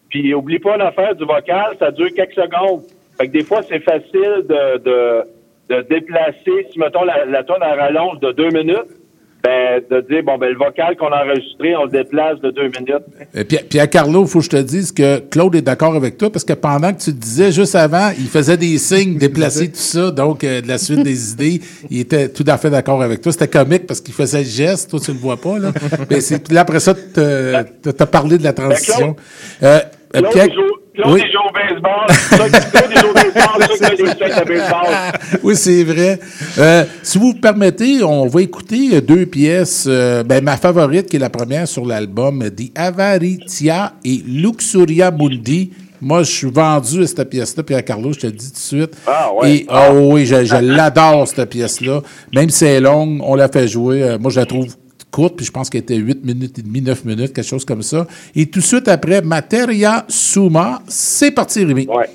Speaker 9: Puis oublie pas l'affaire du vocal, ça dure quelques secondes. Fait que des fois, c'est facile de, de, de déplacer, si mettons la, la tonne à rallonge de deux minutes, ben, de dire bon ben le vocal qu'on a enregistré, on le déplace de deux minutes.
Speaker 3: Euh, Pierre, Pierre Carlo, il faut que je te dise que Claude est d'accord avec toi parce que pendant que tu te disais juste avant, il faisait des signes, déplacer tout ça, donc euh, de la suite des idées, il était tout à fait d'accord avec toi. C'était comique parce qu'il faisait le geste, toi tu le vois pas là. Mais c'est puis là après ça, tu as parlé de la transition. Euh, euh,
Speaker 9: Claude,
Speaker 3: Pierre-
Speaker 9: Claude,
Speaker 3: oui.
Speaker 9: joue au baseball. Claude, joue au baseball
Speaker 3: oui, c'est vrai. Euh, si vous me permettez, on va écouter deux pièces. euh, ben, ma favorite, qui est la première sur l'album, The Avaritia et Luxuria Mundi. Moi, je suis vendu à cette pièce-là, à Carlo, je te le dis tout de suite.
Speaker 8: Ah, ouais.
Speaker 3: Et, ah oui, je, je l'adore, cette pièce-là. Même si elle est longue, on l'a fait jouer. Euh, moi, je la trouve courte, puis je pense qu'elle était 8 minutes et demie, 9 minutes, quelque chose comme ça. Et tout de suite après, Materia Suma, c'est parti, Rémi.
Speaker 8: Ouais.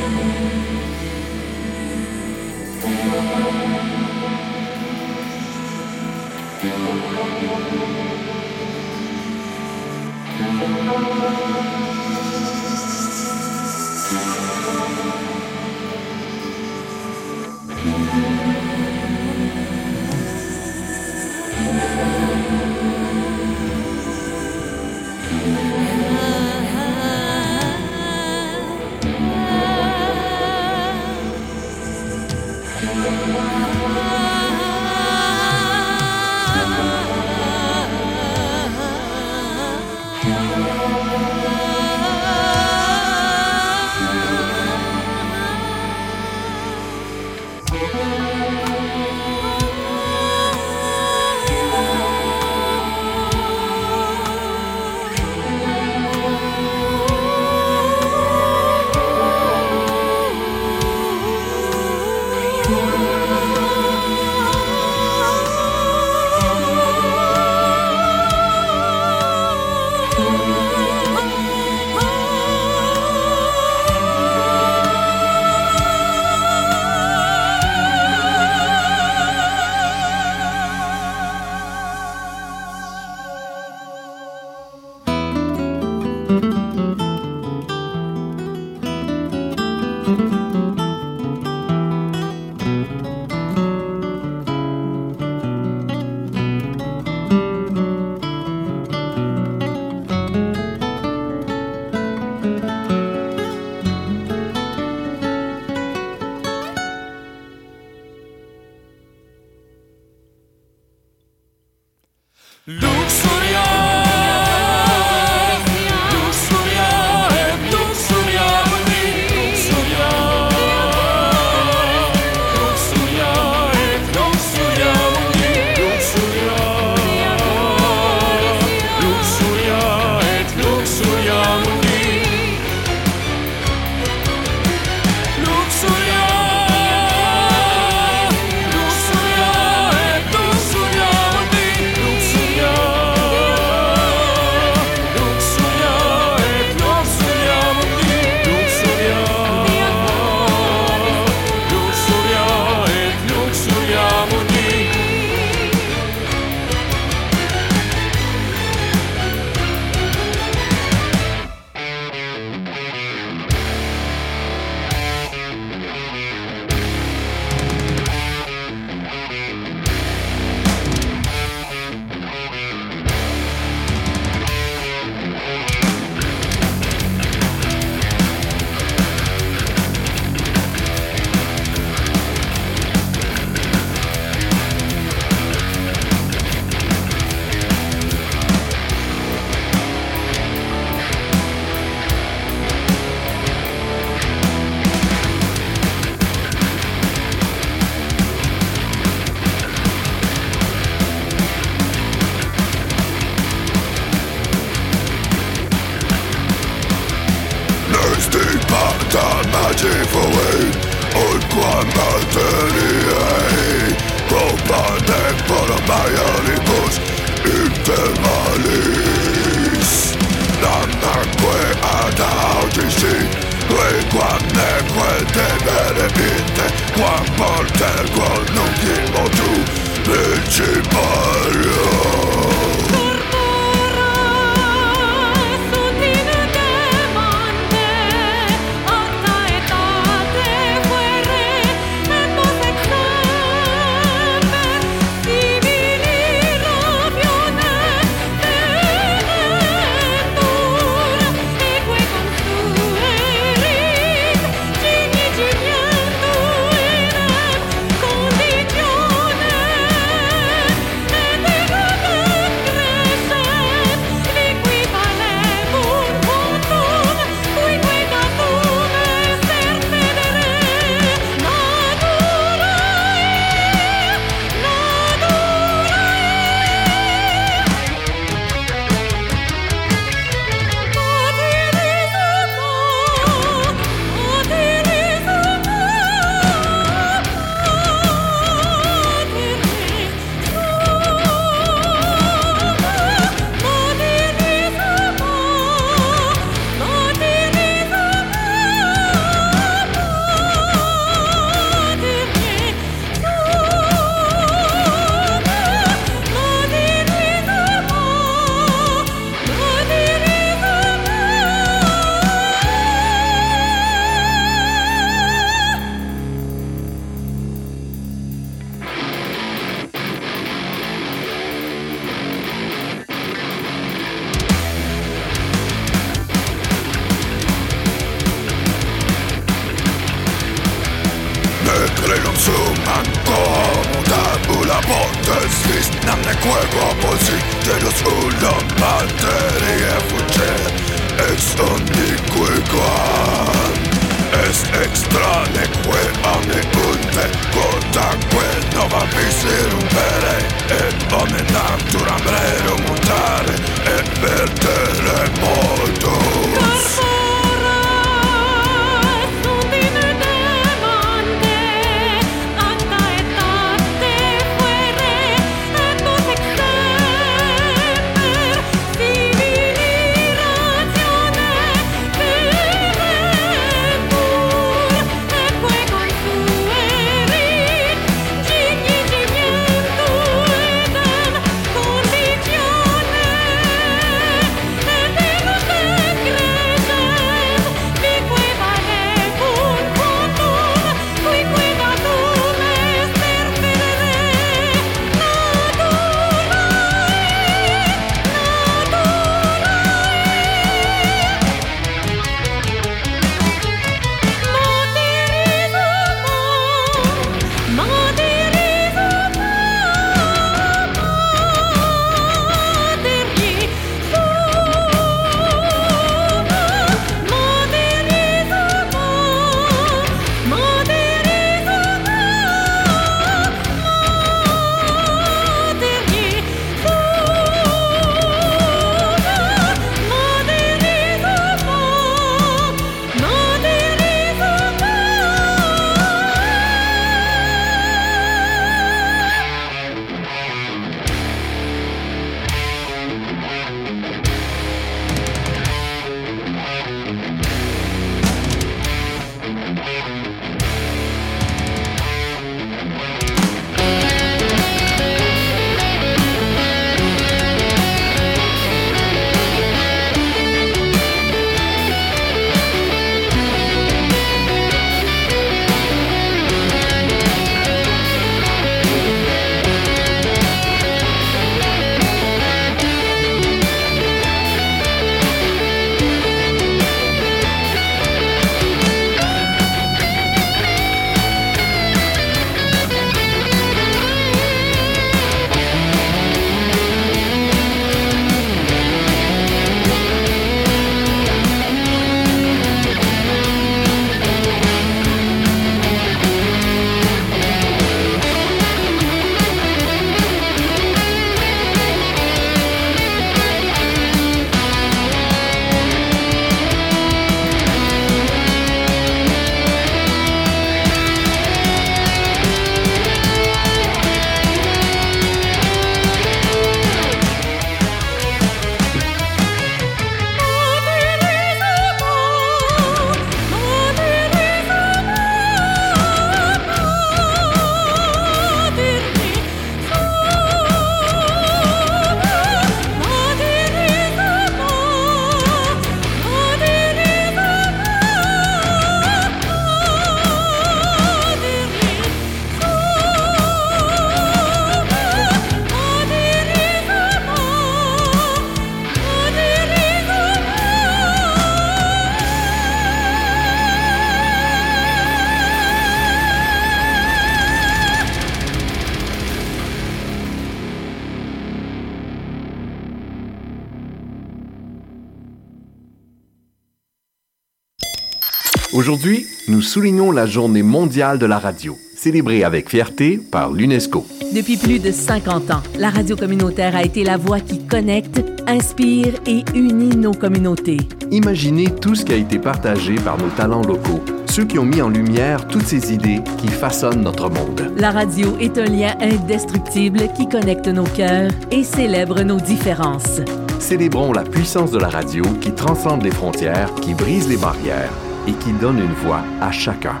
Speaker 13: Aujourd'hui, nous soulignons la journée mondiale de la radio, célébrée avec fierté par l'UNESCO.
Speaker 14: Depuis plus de 50 ans, la radio communautaire a été la voix qui connecte, inspire et unit nos communautés.
Speaker 13: Imaginez tout ce qui a été partagé par nos talents locaux, ceux qui ont mis en lumière toutes ces idées qui façonnent notre monde.
Speaker 14: La radio est un lien indestructible qui connecte nos cœurs et célèbre nos différences.
Speaker 13: Célébrons la puissance de la radio qui transcende les frontières, qui brise les barrières et qui donne une voix à chacun.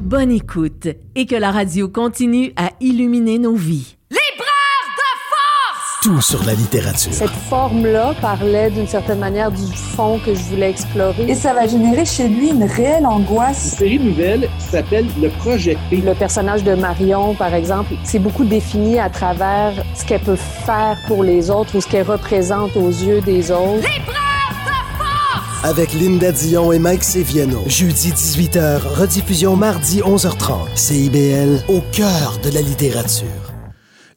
Speaker 14: Bonne écoute et que la radio continue à illuminer nos vies.
Speaker 11: Tout sur la littérature.
Speaker 15: Cette forme-là parlait d'une certaine manière du fond que je voulais explorer. Et ça va générer chez lui une réelle angoisse.
Speaker 16: Une série nouvelle s'appelle Le Projet P.
Speaker 15: Le personnage de Marion, par exemple, c'est beaucoup défini à travers ce qu'elle peut faire pour les autres ou ce qu'elle représente aux yeux des autres.
Speaker 11: Avec Linda Dion et Mike Seviano. Jeudi 18h, rediffusion mardi 11h30. CIBL, au cœur de la littérature.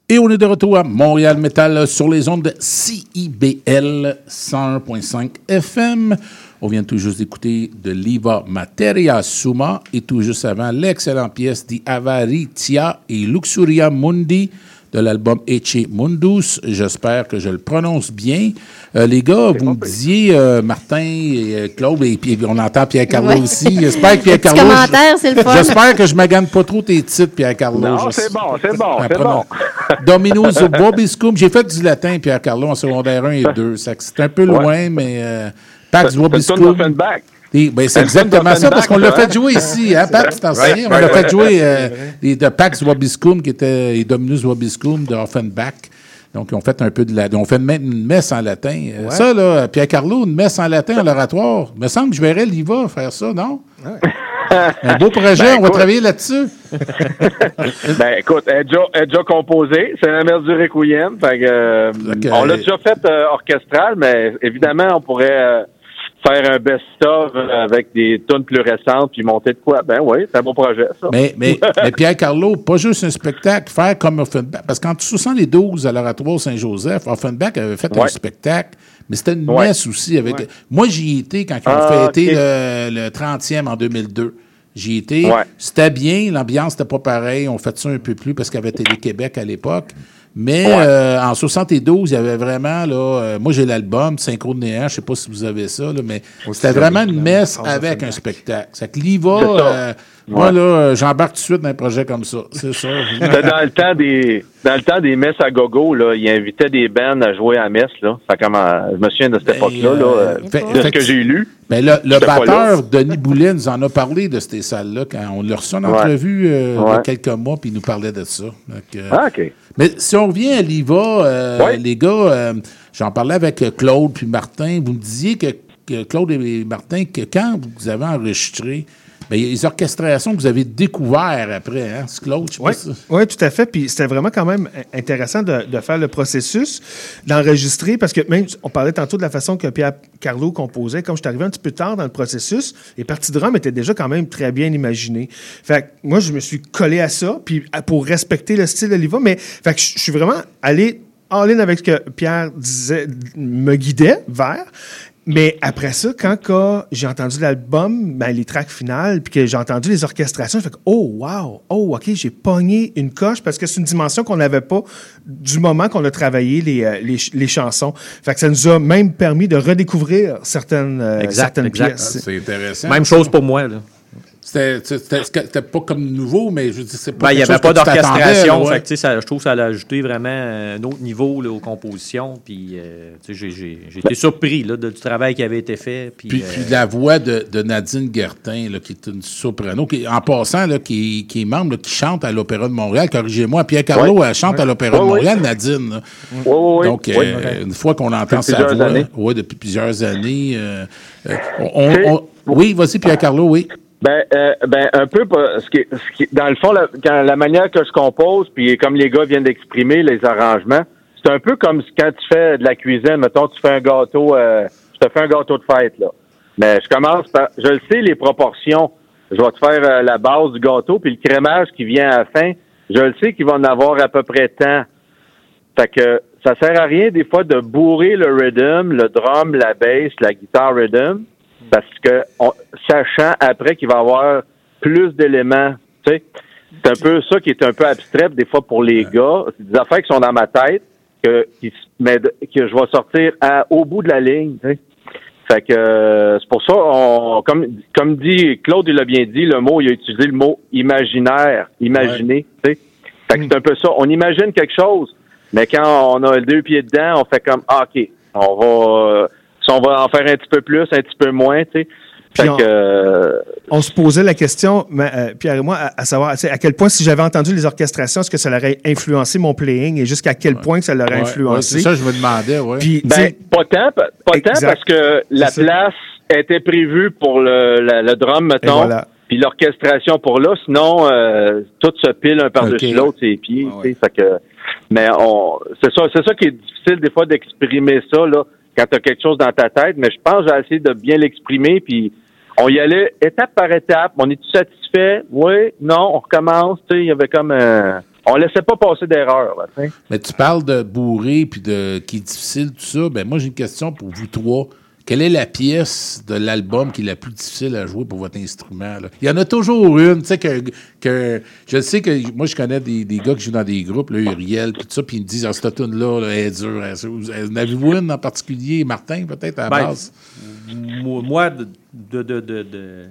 Speaker 3: Et on est de retour à Montréal Metal sur les ondes de CIBL 101.5 FM. On vient tout juste d'écouter de Liva Materia Suma et tout juste avant l'excellente pièce Di Avaritia et Luxuria Mundi de l'album Eche Mundus. J'espère que je le prononce bien. Euh, les gars, vous me disiez euh, Martin et euh, Claude, et puis on entend Pierre Carlo
Speaker 5: Ouais.
Speaker 3: aussi. J'espère que Pierre Carlo.
Speaker 5: commentaire, c'est le fun.
Speaker 3: J'espère que je magane pas trop tes titres, Pierre Carlo.
Speaker 9: Non, c'est bon, c'est bon,
Speaker 3: Ah,
Speaker 9: bon.
Speaker 3: Dominus Vobiscum. J'ai fait du latin, Pierre Carlo, en secondaire 1 et 2. Ça, C'est un peu loin, mais euh, Pax
Speaker 9: C'est
Speaker 3: ben, c'est
Speaker 9: Une
Speaker 3: exactement ça, parce qu'on l'a fait jouer
Speaker 9: hein?
Speaker 3: ici, hein, Pat, tu t'en souviens? On l'a fait jouer euh, les de Pax Vobiscum, qui était et Dominus Vobiscum de Offenbach. Donc, ils ont fait un peu de la. Ils ont fait même une messe en latin. Euh,
Speaker 9: Ouais.
Speaker 3: Ça, là, Pierre Carlo, une messe en latin à l'oratoire. Il me semble que je verrais l'IVA faire ça, non? Un beau projet,
Speaker 9: Ben,
Speaker 3: on va
Speaker 9: écoute.
Speaker 3: travailler là-dessus.
Speaker 9: ben écoute, elle est déjà, elle est déjà composée. C'est la messe du Requiem. Fait que, euh, on l'a déjà fait euh, orchestral, mais évidemment, on pourrait euh, faire un best-of avec des tunes plus récentes puis monter de quoi? Ben oui, c'est un beau projet, ça.
Speaker 3: Mais, mais, mais Pierre Carlo, pas juste un spectacle, faire comme Offenbach. Parce qu'en 72 à l'Oratoire Saint-Joseph, Offenbach avait fait un spectacle, mais c'était une
Speaker 9: Ouais.
Speaker 3: messe aussi. avec.
Speaker 9: Ouais.
Speaker 3: Moi, j'y étais quand ils ont
Speaker 9: Ah,
Speaker 3: fêté le, le 30e en 2002. J'y étais.
Speaker 9: Ouais.
Speaker 3: C'était bien, l'ambiance n'était pas pareil. On fait ça un peu plus parce qu'il y avait Télé-Québec à l'époque. Mais
Speaker 9: Ouais.
Speaker 3: euh, en 72, il y avait vraiment, là, euh, moi j'ai l'album Synchro de Néant, je sais pas si vous avez ça, là, mais c'était vraiment une messe avec un spectacle. C'est que l'IVA,
Speaker 9: ça.
Speaker 3: euh, moi
Speaker 9: Ouais.
Speaker 3: là, j'embarque tout de suite dans un projet comme ça. C'est ça.
Speaker 9: C'était dans le temps des dans le temps des messes à gogo là, il invitait des bands à jouer à la messe là. Fait comme euh, je me souviens de cette époque-là là, euh,
Speaker 3: Ben, fait-
Speaker 9: de ce
Speaker 3: fait
Speaker 9: que
Speaker 3: que-
Speaker 9: j'ai lu.
Speaker 3: Mais le, le batteur. Denis Boulet, nous en a parlé de ces salles-là quand on l'a reçu en
Speaker 9: Ouais.
Speaker 3: entrevue euh, il y a quelques mois, puis il nous parlait de ça. Donc, euh,
Speaker 9: Ah, OK.
Speaker 3: Mais si on revient à l'IVA, euh,
Speaker 9: Ouais.
Speaker 3: les gars, euh, j'en parlais avec euh, Claude puis Martin. Vous me disiez que, que Claude et Martin, que quand vous avez enregistré, ben, y a les orchestrations que vous avez découvertes après, hein? Claude, je
Speaker 10: Oui, ouais, tout à fait. Puis c'était vraiment quand même intéressant de, de faire le processus, d'enregistrer, parce que même, on parlait tantôt de la façon que Pierre Carlo composait. Comme je suis arrivé un petit peu tard dans le processus, les parties de drum étaient déjà quand même très bien imaginées. Fait que moi, je me suis collé à ça, puis pour respecter le style de Liva, mais fait que je suis vraiment allé all-in avec ce que Pierre disait, me guidait vers. Mais après ça, quand j'ai entendu l'album, ben, les tracks finales, puis que j'ai entendu les orchestrations, j'ai fait que, oh, wow, oh, OK, j'ai pogné une coche parce que c'est une dimension qu'on n'avait pas du moment qu'on a travaillé les, euh, les, les chansons. Fait que ça nous a même permis de redécouvrir certaines, euh,
Speaker 7: Exact,
Speaker 10: certaines
Speaker 7: exact.
Speaker 10: pièces.
Speaker 3: C'est intéressant.
Speaker 7: Même chose pour moi. Là.
Speaker 3: C'était pas comme nouveau, mais je veux dire, c'est pas
Speaker 7: Ben, il n'y avait pas d'orchestration.
Speaker 3: ouais.
Speaker 7: Je trouve que ça a ajouté vraiment un autre niveau là, aux compositions. Puis, euh, j'ai- j'ai j'ai été surpris là, de- du travail qui avait été fait. Puis,
Speaker 3: Puis,
Speaker 7: euh,
Speaker 3: puis la voix de, de Nadine Guertin, là, qui est une soprano, qui, en passant, là, qui, qui est membre, là, qui chante à l'Opéra de Montréal. Corrigez-moi, Pierre Carlo,
Speaker 9: Ouais.
Speaker 3: elle chante
Speaker 9: Ouais.
Speaker 3: à l'Opéra de. Montréal, Nadine. là.
Speaker 9: Oui, oui, oui.
Speaker 3: Donc, euh, une fois qu'on entend
Speaker 9: Depuis
Speaker 3: sa voix,
Speaker 9: années.
Speaker 3: ouais, depuis plusieurs années, euh, euh, on- on- oui, vas-y, Pierre Carlo, oui.
Speaker 9: Ben, euh, ben un peu ce qui, ce qui- dans le fond la, quand, la manière que je compose puis comme les gars viennent d'exprimer les arrangements c'est un peu comme quand tu fais de la cuisine mettons tu fais un gâteau euh, je te fais un gâteau de fête là. Mais je commence par je le sais les proportions. Je vais te faire euh, la base du gâteau puis le crémage qui vient à la fin je le sais qu'il va en avoir à peu près tant. Fait que ça sert à rien des fois de bourrer le rhythm, le drum, la bass, la guitare rhythm, parce que on- sachant après qu'il va y avoir plus d'éléments. Tu sais, c'est un peu ça qui est un peu abstrait des fois pour les gars. C'est des affaires qui sont dans ma tête que, qui mais que je vais sortir à- au bout de la ligne. tu sais. Fait que euh, c'est pour ça, on, comme, comme dit Claude, il l'a bien dit, le mot, il a utilisé le mot imaginaire, imaginer. tu sais. Fait que c'est un peu ça. On imagine quelque chose, mais quand on a les deux pieds dedans, on fait comme ah, OK, on va euh, si on va en faire un petit peu plus, un petit peu moins, tu sais.
Speaker 10: On-
Speaker 9: que euh,
Speaker 10: On se posait la question, mais, euh, Pierre et moi, à, à savoir tu sais, à quel point, si j'avais entendu les orchestrations, est-ce que ça aurait influencé mon playing et jusqu'à quel point que ça l'aurait
Speaker 3: Ouais,
Speaker 10: influencé?
Speaker 3: ouais, c'est ça, je me demandais, ouais.
Speaker 10: Puis,
Speaker 9: Ben, pas tant, pa- pas tant parce que la
Speaker 10: ça.
Speaker 9: place était prévue pour le, la- le drum, mettons,
Speaker 10: voilà.
Speaker 9: puis l'orchestration pour là. Sinon, euh, tout se pile un par-dessus l'autre, ses pieds. tu sais, fait que, mais on, c'est ça, c'est ça qui est difficile des fois d'exprimer ça là quand tu as quelque chose dans ta tête. Mais je pense que j'ai essayé de bien l'exprimer, puis on y allait étape par étape. On est-tu satisfait? Oui, non, on recommence. Tu sais, il y avait comme un... On laissait pas passer d'erreur.
Speaker 3: Mais tu parles de bourré puis de qui est difficile, tout ça. Ben moi, j'ai une question pour vous trois. Quelle est la pièce de l'album qui est la plus difficile à jouer pour votre instrument? là? Il y en a toujours une, tu sais, que, que je sais que moi, je connais des, des gars qui jouent dans des groupes, là, Uriel, tout ça, puis ils me disent, ah, cette tune-là, là, elle est dure. elle est dure. Vous en avez-vous une en particulier, Martin, peut-être, à la
Speaker 7: Ben,
Speaker 3: base?
Speaker 7: Moi, de, de, de, de- de-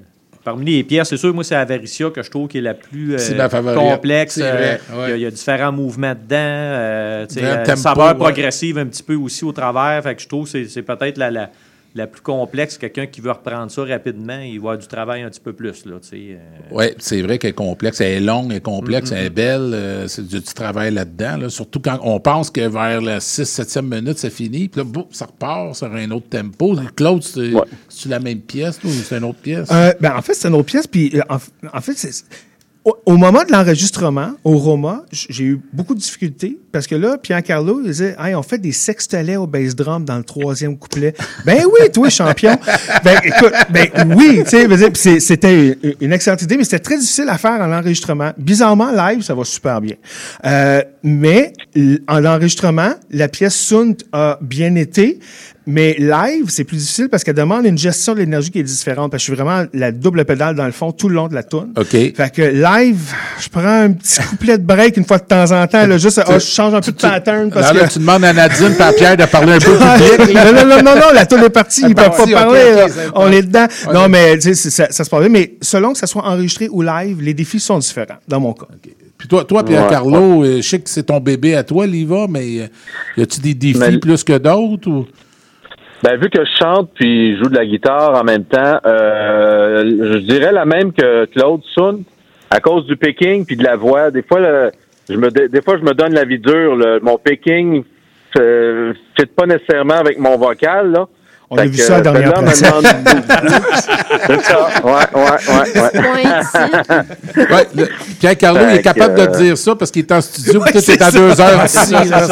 Speaker 7: parmi les pièces, c'est sûr, moi, c'est Avaricia que je trouve qui est la plus euh, complexe. Euh,
Speaker 3: ouais.
Speaker 7: il, y a, il y a différents mouvements dedans. Euh, tu sais,
Speaker 3: Vrai
Speaker 7: euh, saveur
Speaker 3: ouais.
Speaker 7: progressive un petit peu aussi au travers. Fait que je trouve que c'est- c'est peut-être la, la, la plus complexe. Quelqu'un qui veut reprendre ça rapidement, il va avoir du travail un petit peu plus. Là, tu sais, euh.
Speaker 3: Oui, c'est vrai qu'elle est complexe. Elle est longue, elle est complexe,
Speaker 7: Mm, mm,
Speaker 3: elle est belle. euh, c'est du, du travail là-dedans. là. Surtout quand on pense que vers la 6-7e minute, c'est fini. Puis là, boum, ça repart sur un autre tempo. Claude, c'est c'est la même pièce ou c'est une autre pièce?
Speaker 10: Euh, ben, en fait, c'est une autre pièce. Puis, euh, en, en fait, c'est- au, moment de l'enregistrement, au Roma, j'ai eu beaucoup de difficultés parce que là, Pierre Carlo, il disait hey, on fait des sextolets au bass drum dans le troisième couplet. Ben oui, toi, champion. ben écoute, ben oui, tu sais, c'était une, excellente idée, mais c'était très difficile à faire en enregistrement. Bizarrement, live, ça va super bien. Euh, mais en enregistrement, la pièce Sunt a bien été. Mais live, c'est plus difficile parce qu'elle demande une gestion de l'énergie qui est différente. Parce que je suis vraiment la double pédale dans le fond tout le long de la tune.
Speaker 3: OK.
Speaker 10: Fait que live, je prends un petit couplet de break une fois de temps en temps. Là, juste, ah, je change un peu de pattern. Parce
Speaker 3: Là, là,
Speaker 10: que...
Speaker 3: tu demandes à Nadine et à Pierre de parler un peu là.
Speaker 10: non, non, non, non, non, la tune est partie, ils peuvent pas
Speaker 3: ok,
Speaker 10: parler.
Speaker 3: ok,
Speaker 10: on est dedans.
Speaker 3: Ok.
Speaker 10: Non, mais tu sais, ça, ça se passe bien. Mais selon que ça soit enregistré ou live, les défis sont différents, dans mon cas.
Speaker 3: Puis toi, toi Pierre
Speaker 10: Ouais,
Speaker 3: Carlo, euh, je sais que c'est ton bébé à toi, Liva, mais euh, y a-tu des défis
Speaker 9: Mais-
Speaker 3: plus que d'autres? Ou?
Speaker 9: Ben, vu que je chante puis je joue de la guitare en même temps, euh, je dirais la même que Claude Sun, à cause du picking puis de la voix. Des fois, le- je me, des fois, je me donne la vie dure. le- mon picking ne fit pas nécessairement avec mon vocal. Là.
Speaker 10: On
Speaker 9: Fait
Speaker 10: a vu
Speaker 9: que,
Speaker 10: ça la dernière.
Speaker 9: C'est ça. Ouais, ouais, ouais, ouais.
Speaker 3: Ouais, le- Pierre Carlo, il est capable de te dire ça parce qu'il est en studio,
Speaker 10: Ouais,
Speaker 3: tout est à deux heures d'ici.
Speaker 10: c'est
Speaker 3: là,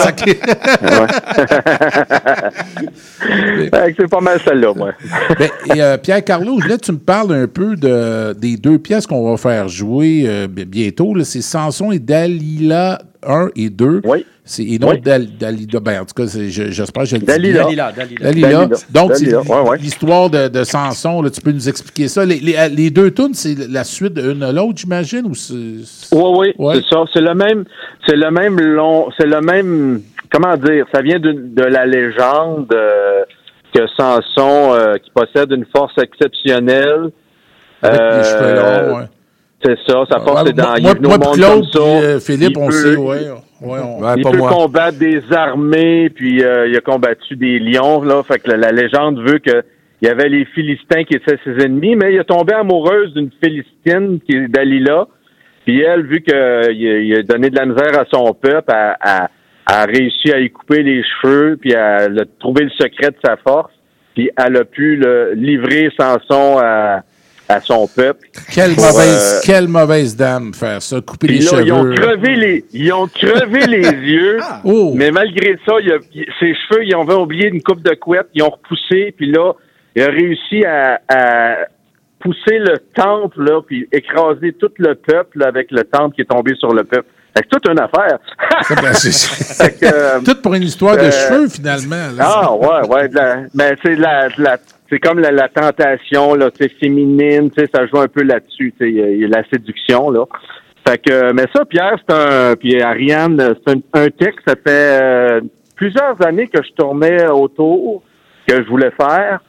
Speaker 9: pas mal celle-là, moi.
Speaker 3: Ben, et, euh, Pierre Carlo, je voulais que tu me parles un peu de, des deux pièces qu'on va faire jouer euh, bi- bientôt. là. C'est Samson et Dalila 1 et 2.
Speaker 9: Oui.
Speaker 3: C'est, et non
Speaker 9: Oui.
Speaker 3: Dal- Dalila. Ben, en tout cas, c'est- je- j'espère que je le dis
Speaker 9: Dalila.
Speaker 7: Dalila,
Speaker 3: Dalila.
Speaker 9: Dalila.
Speaker 3: Donc, c'est
Speaker 9: Dalila, ouais, ouais.
Speaker 3: l'histoire de, de Samson. là, tu peux nous expliquer ça. Les, les- les deux tunes, c'est la suite d'une à l'autre, j'imagine? Ou c'est...
Speaker 9: Oui, oui,
Speaker 3: Ouais.
Speaker 9: c'est ça. C'est le même, c'est le même long, c'est le même, comment dire, ça vient de, de la légende euh, que Samson, euh, qui possède une force exceptionnelle.
Speaker 3: Avec les
Speaker 9: Euh,
Speaker 3: cheveux longs, ouais.
Speaker 9: C'est ça, sa force
Speaker 3: Ouais,
Speaker 9: est dans
Speaker 3: moi,
Speaker 9: il monde
Speaker 3: Claude,
Speaker 9: comme ça.
Speaker 3: puis, euh, Philippe,
Speaker 9: Il
Speaker 3: on
Speaker 9: peut-
Speaker 3: sait, ouais. ouais, on-
Speaker 9: il
Speaker 3: pas
Speaker 9: peut
Speaker 3: moi.
Speaker 9: combattre des armées, puis euh, il a combattu des lions, là. Fait que la, la légende veut que il y avait les Philistins qui étaient ses ennemis, mais il est tombé amoureuse d'une Philistine qui est Dalila. Puis elle, vu qu'il a, il a donné de la misère à son peuple, a, a, a réussi à y couper les cheveux, puis à le- trouver le secret de sa force. Puis elle a pu le, livrer Samson à, à son peuple.
Speaker 3: Quelle
Speaker 9: Pour,
Speaker 3: mauvaise,
Speaker 9: euh,
Speaker 3: quelle mauvaise dame faire ça, couper les
Speaker 9: là,
Speaker 3: cheveux.
Speaker 9: ils ont crevé les, ils ont crevé les yeux.
Speaker 3: Oh.
Speaker 9: Mais malgré ça, il a- il- ses cheveux, ils ont oublié une coupe de couette, ils ont repoussé, puis là, il a réussi à, à pousser le temple, là, puis écraser tout le peuple avec le temple qui est tombé sur le peuple. C'est toute une affaire.
Speaker 3: Ben, c'est-
Speaker 9: euh,
Speaker 3: Tout pour une histoire de
Speaker 9: euh,
Speaker 3: cheveux, finalement. là.
Speaker 9: ah, ouais, ouais. de la- mais c'est de la, de la c'est comme la, la tentation, là, tu féminine, tu sais, ça joue un peu là-dessus, tu la séduction, là. Fait que, mais ça, Pierre, c'est un, puis Ariane, c'est un, un texte, ça fait euh, plusieurs années que je tournais autour, que je voulais faire.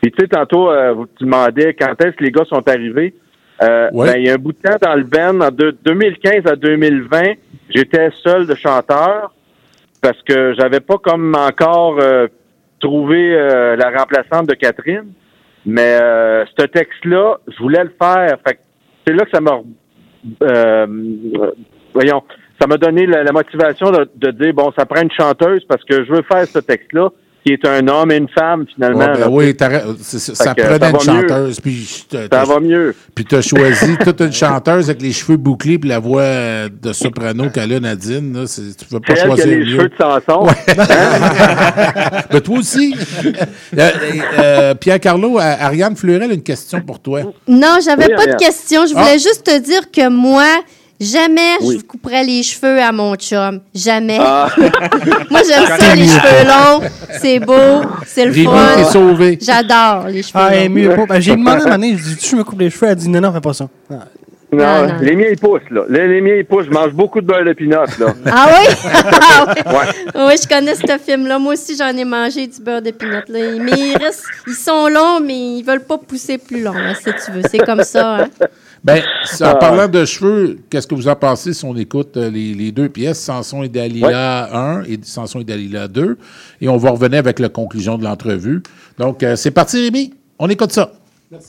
Speaker 9: Puis tu sais, tantôt, euh, tu demandais quand est-ce que les gars sont arrivés. Euh,
Speaker 3: Ouais.
Speaker 9: ben, il y a un bout de temps dans le band, en de- 2015 à 2020, j'étais seul de chanteur parce que j'avais pas comme encore trouvé euh, la remplaçante de Catherine. Mais euh, ce texte-là, je voulais le faire. C'est là que ça m'a euh, voyons, ça m'a donné la, motivation de dire bon, ça prend une chanteuse parce que je veux faire ce texte-là qui est un homme et une femme finalement.
Speaker 3: Ouais, ben
Speaker 9: là.
Speaker 3: oui, ça prenait
Speaker 9: ça
Speaker 3: une chanteuse. Puis je te-
Speaker 9: Ça
Speaker 3: t'as-
Speaker 9: va mieux.
Speaker 3: Puis tu as choisi toute une chanteuse avec les cheveux bouclés puis la voix euh, de soprano qu'elle a, Nadine. Là, tu peux pas
Speaker 9: qui a
Speaker 3: choisir
Speaker 9: les
Speaker 3: mieux.
Speaker 9: cheveux de Samson.
Speaker 3: Ben, toi aussi. Euh, euh, Pierre Carlo, euh, Ariane Fleurel a une question pour toi.
Speaker 5: Non, j'avais
Speaker 3: Oui,
Speaker 5: pas de question. Je voulais
Speaker 3: Ah.
Speaker 5: juste te dire que moi, jamais
Speaker 3: Oui.
Speaker 5: je couperais les cheveux à mon chum. Jamais.
Speaker 3: Ah.
Speaker 5: moi, j'aime ça, les cheveux longs. C'est beau, c'est le fun.
Speaker 6: t'es sauvé.
Speaker 5: J'adore les cheveux
Speaker 6: Ah,
Speaker 5: longs.
Speaker 6: mieux pas. Ben, j'ai demandé à moment donné, je dis, tu je me coupe les cheveux? Elle dit, non, non, fais pas ça. Ah.
Speaker 9: Non,
Speaker 5: Non, non.
Speaker 9: les miens ils poussent là. Les, les miens ils poussent. Je mange beaucoup de beurre de pinot là.
Speaker 5: Ah oui? Ah oui?
Speaker 9: Ouais.
Speaker 5: Oui, je connais ce film-là. Moi aussi, j'en ai mangé du beurre de pinot. Là. Mais ils, restent, ils sont longs, mais ils veulent pas pousser plus long, là, si tu veux. C'est comme ça. hein.
Speaker 3: Ben, en
Speaker 9: Ah.
Speaker 3: parlant de cheveux, qu'est-ce que vous en pensez si on écoute euh, les, les deux pièces, Samson et Dalila 1 et Samson et Dalila 2, et on va revenir avec la conclusion de l'entrevue. Donc, euh, c'est parti, Rémi. On écoute ça.
Speaker 8: Ada,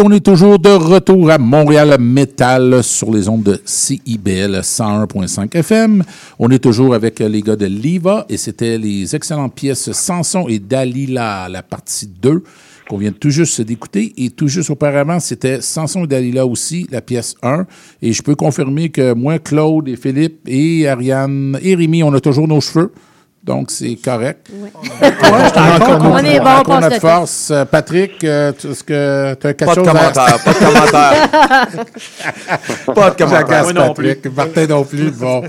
Speaker 3: On est toujours de retour à Montréal Metal sur les ondes de CIBL 101.5 FM. On est toujours avec les gars de Liva et c'était les excellentes pièces Samson et Dalila, la partie 2 qu'on vient tout juste d'écouter. Et tout juste auparavant, c'était Samson et Dalila aussi, la pièce 1. Et je peux confirmer que moi, Claude et Philippe et Ariane et Rémi, on a toujours nos cheveux. Donc, c'est correct.
Speaker 5: On est bon, on
Speaker 3: Encore
Speaker 5: passe
Speaker 3: notre
Speaker 5: le
Speaker 3: force. Euh, Patrick, euh, est-ce que tu as quelque
Speaker 4: Pas de
Speaker 3: chose à...
Speaker 4: commentaire, pas de commentaire. Pas de commentaire.
Speaker 6: Moi non plus.
Speaker 3: Martin non plus. Bon.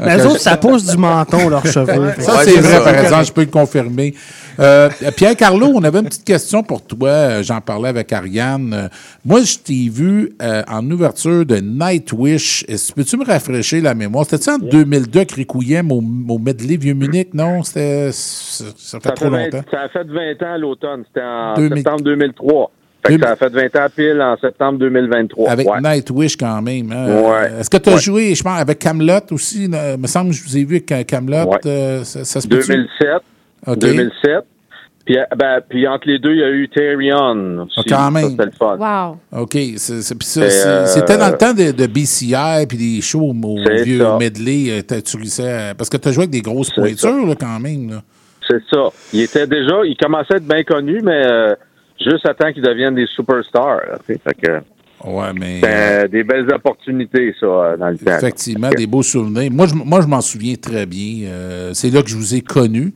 Speaker 6: Mais eux autres, ça pousse du menton, leurs cheveux.
Speaker 3: Ça,
Speaker 4: Ouais,
Speaker 3: c'est
Speaker 4: c'est
Speaker 3: vrai,
Speaker 4: ça.
Speaker 3: par exemple, je peux le confirmer. Euh, Pierre Carlo, on avait une petite question pour toi. Euh, J'en parlais avec Ariane. Euh, moi, je t'ai vu euh, en ouverture de Nightwish. Est-ce- Peux-tu me rafraîchir la mémoire? C'était-tu en 2002 que Requiem au, au Medley Vieux-Munich? Non, c'était, ça fait
Speaker 9: Ça,
Speaker 3: trop
Speaker 9: fait 20
Speaker 3: longtemps.
Speaker 9: ça a fait 20 ans à l'automne. C'était en
Speaker 3: 2000.
Speaker 9: septembre 2003. Fait que ça a fait 20 ans pile en septembre 2023.
Speaker 3: Avec
Speaker 9: ouais.
Speaker 3: Nightwish quand même. hein.
Speaker 9: Ouais.
Speaker 3: Est-ce que tu as
Speaker 9: Ouais.
Speaker 3: joué, je pense, avec Camelot aussi? Il me semble que je vous ai vu avec Camelot.
Speaker 9: Ouais.
Speaker 3: euh, ça, ça se peut-tu?
Speaker 9: 2007.
Speaker 3: OK.
Speaker 9: 2007. Puis, euh, ben, puis entre les deux, il y a eu Terry On. aussi.
Speaker 3: Ah, quand même.
Speaker 9: C'était le fun.
Speaker 5: Wow.
Speaker 3: OK.
Speaker 9: euh,
Speaker 3: C'était dans le temps de, de BCI puis des shows au
Speaker 9: C'est
Speaker 3: vieux
Speaker 9: ça.
Speaker 3: medley. euh, Tu Parce que tu as joué avec des grosses pointures là, quand même.
Speaker 9: C'est ça. Il était déjà, il commençait à être bien connu, mais euh, juste à temps qu'ils deviennent des superstars. là, tu sais. Fait que,
Speaker 3: Ouais, mais.
Speaker 9: euh, des belles opportunités, ça, dans le temps.
Speaker 3: Effectivement, des beaux souvenirs. Moi, je, moi, je m'en souviens très bien. Euh, c'est là que je vous ai connu.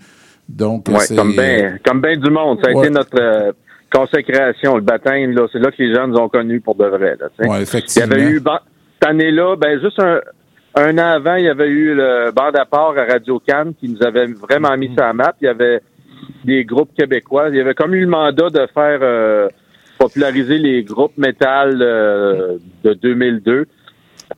Speaker 3: Donc,
Speaker 9: Ouais, comme bien comme ben du monde. Ça a
Speaker 3: Ouais.
Speaker 9: été notre euh, consécration, le baptême. là. C'est là que les gens nous ont connus pour de vrai. Là.
Speaker 3: Ouais, effectivement.
Speaker 9: Il y avait eu, cette année-là, ben, juste un, un an avant, il y avait eu le bande à part à Radio Cannes qui nous avait vraiment mis sur la map. Il y avait des groupes québécois. Il y avait comme eu le mandat de faire euh, populariser les groupes métal euh, de 2002.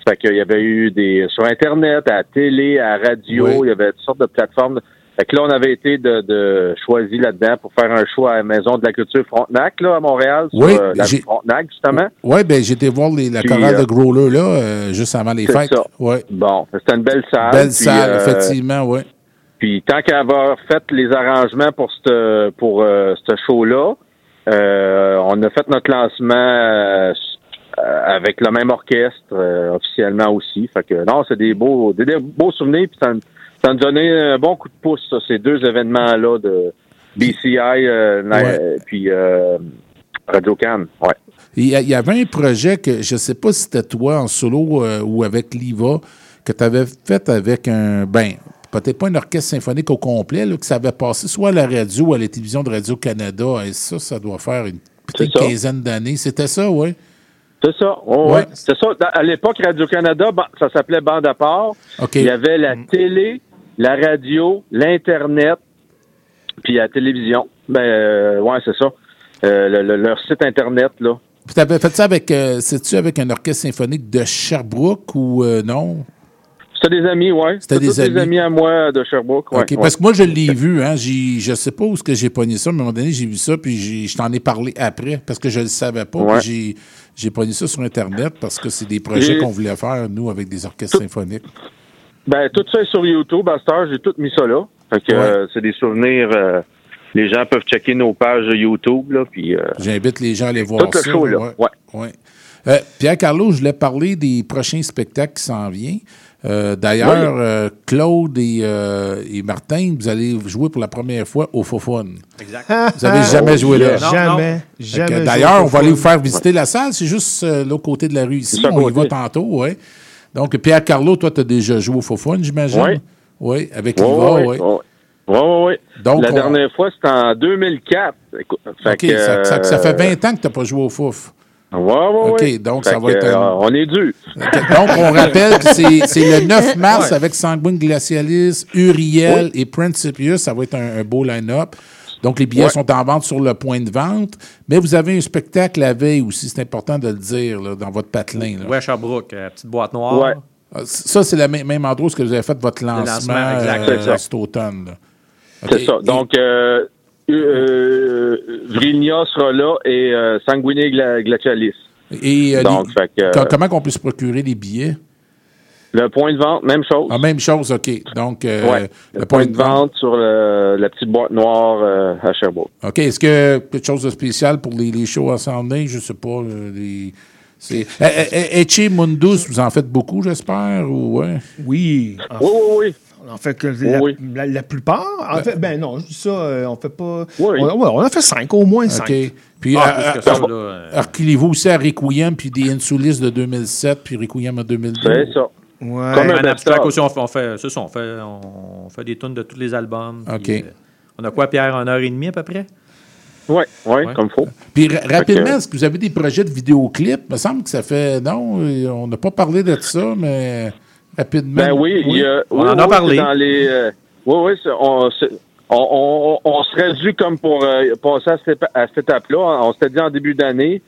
Speaker 9: Fait qu'il y avait eu des sur Internet, à la télé, à la radio,
Speaker 3: Oui.
Speaker 9: il y avait toutes sortes de plateformes. Fait que là, on avait été de, de choisi là-dedans pour faire un show à la Maison de la Culture Frontenac, là, à Montréal, sur
Speaker 3: Oui,
Speaker 9: euh, la Frontenac, justement.
Speaker 3: Oui, ben j'ai été voir les- la
Speaker 9: Puis,
Speaker 3: chorale
Speaker 9: euh,
Speaker 3: de Growler, là, euh, juste avant les
Speaker 9: C'est
Speaker 3: fêtes.
Speaker 9: ça.
Speaker 3: Ouais.
Speaker 9: Bon, c'était une belle salle.
Speaker 3: Belle
Speaker 9: puis,
Speaker 3: salle,
Speaker 9: euh,
Speaker 3: effectivement, oui.
Speaker 9: Puis tant qu'à avoir fait les arrangements pour ce pour euh, ce show-là, euh, on a fait notre lancement euh, euh, avec le même orchestre euh, officiellement aussi. Fait que non, c'est des beaux des, des beaux souvenirs. Puis ça, ça nous donnait un bon coup de pouce, ça, ces deux événements-là de BCI euh,
Speaker 3: Ouais.
Speaker 9: puis euh, Radio Can. Ouais.
Speaker 3: Il y, a- il y avait un projet que je ne sais pas si c'était toi en solo euh, ou avec l'IVA que tu avais fait avec un. Ben, peut-être pas un orchestre symphonique au complet, là, que ça avait passé soit à la radio ou à la télévision de Radio-Canada. Et ça, ça doit faire une petite quinzaine d'années. C'était ça, oui?
Speaker 9: C'est ça. Oh,
Speaker 3: Ouais.
Speaker 9: ouais. C'est ça. À l'époque, Radio-Canada, ça s'appelait Bande à part. Il y avait la télé, la radio, l'Internet, puis la télévision. Ben, euh, ouais, c'est ça. Euh, le- le- leur site Internet, là.
Speaker 3: Tu avais fait ça avec. euh, C'est-tu avec un orchestre symphonique de Sherbrooke ou euh, non?
Speaker 9: C'était des amis, ouais.
Speaker 3: C'était des amis.
Speaker 9: amis à moi de Sherbrooke. ouais.
Speaker 3: Parce que moi, je l'ai vu. Hein, je sais pas où est-ce que j'ai pogné ça, mais à un moment donné, j'ai vu ça, puis je t'en ai parlé après, parce que je le savais pas.
Speaker 9: Ouais.
Speaker 3: j'ai- pogné ça sur Internet parce que c'est des projets
Speaker 9: Et-
Speaker 3: qu'on voulait faire, nous, avec des orchestres symphoniques.
Speaker 9: Ben, tout ça est sur YouTube. À cette heure, j'ai tout mis ça là. Fait que euh, c'est des souvenirs. euh, les gens peuvent checker nos pages YouTube, là, puis... euh,
Speaker 3: J'invite les gens à aller voir
Speaker 9: Tout le show, là.
Speaker 3: ouais. Ouais. Euh, Pierre-Carlo, je voulais parler des prochains spectacles qui s'en viennent. Euh, D'ailleurs,
Speaker 9: Oui.
Speaker 3: euh, Claude et, euh, et Martin, vous allez jouer pour la première fois au Fofone.
Speaker 7: Exact.
Speaker 3: Vous avez jamais joué là?
Speaker 10: Non, Jamais, jamais
Speaker 3: D'ailleurs, on va aller vous faire visiter la salle. C'est juste euh, l'autre côté de la rue ici. On y va tantôt, oui. Donc, Pierre-Carlo, toi, tu as déjà joué au Fofone, j'imagine?
Speaker 9: Oui.
Speaker 3: Oui, avec Liva, oui.
Speaker 9: ouais. Ouais, ouais, ouais.
Speaker 3: Donc,
Speaker 9: la
Speaker 3: on-
Speaker 9: dernière fois, c'était en 2004. Écoute, fait
Speaker 3: OK,
Speaker 9: que,
Speaker 3: ça, ça- ça fait
Speaker 9: euh,
Speaker 3: 20 ans que tu n'as pas joué au Fouf.
Speaker 9: Ouais, ouais,
Speaker 3: OK, donc
Speaker 9: Fait
Speaker 3: ça va
Speaker 9: que,
Speaker 3: être
Speaker 9: euh,
Speaker 3: un-
Speaker 9: on est dû.
Speaker 3: Donc, on rappelle que c'est le 9 mars
Speaker 9: Ouais.
Speaker 3: avec Sanguine Glacialis, Uriel et Principius. Ça va être un, un beau line-up. Donc, les billets
Speaker 9: Ouais.
Speaker 3: sont en vente sur le point de vente. Mais vous avez un spectacle la veille aussi. C'est important de le dire là, dans votre patelin. là.
Speaker 7: Ouais, Sherbrooke, euh, petite boîte noire.
Speaker 9: Ouais.
Speaker 3: Ah, Ça, c'est le même, même endroit où vous avez fait votre lancement,
Speaker 7: lancement, exact,
Speaker 3: euh, cet automne.
Speaker 9: C'est ça. Donc, euh, euh, Vrilnia sera là et euh, Sanguiné Gla- Glacialis.
Speaker 3: Et euh,
Speaker 9: Donc,
Speaker 3: les-
Speaker 9: fait que,
Speaker 3: co- comment qu'on peut se procurer les billets?
Speaker 9: Le point de vente, même chose.
Speaker 3: Ah, même chose, OK. Donc, euh,
Speaker 9: Ouais. Le, point, de vente sur le- la petite boîte noire euh, à Sherbrooke.
Speaker 3: OK. Est-ce que quelque chose de spécial pour les, les shows à s'en venir? Je sais pas. euh, les- c'est... Eh, eh, eh, Etche Mundus, vous en faites beaucoup, j'espère? Ou, ouais?
Speaker 10: Oui.
Speaker 9: Oui, oui, oui.
Speaker 10: en fait, que la,
Speaker 9: Oui.
Speaker 10: la- la plupart. En fait, ben non, je dis ça, euh, on fait pas.
Speaker 9: Oui.
Speaker 10: On, on a fait cinq, au moins cinq.
Speaker 3: OK. Puis,
Speaker 7: Ah,
Speaker 3: euh, euh,
Speaker 7: euh,
Speaker 3: reculez-vous aussi à Requiem, puis des Insulis de 2007, puis Requiem en 2002.
Speaker 9: C'est ça.
Speaker 10: Ouais.
Speaker 9: Comme un
Speaker 7: un abstract aussi, on fait, on fait, c'est ça, on fait, on fait des tunes de tous les albums.
Speaker 3: OK.
Speaker 7: puis, euh, on a quoi, Pierre, une heure et demie à peu près?
Speaker 9: Oui, oui,
Speaker 7: Ouais.
Speaker 9: comme faut.
Speaker 3: Puis ra- rapidement,
Speaker 9: que-
Speaker 3: est-ce que vous avez des projets de vidéoclips? Il me semble que ça fait. Non, euh, on n'a pas parlé de ça, mais rapidement.
Speaker 9: Ben oui, il y a-
Speaker 7: On
Speaker 9: oui,
Speaker 7: en a
Speaker 9: oui,
Speaker 7: parlé.
Speaker 9: Dans les, euh, oui, oui, on, on, on, on serait dû comme pour euh, passer à cette, épa- à cette étape-là. On s'était dit en début d'année.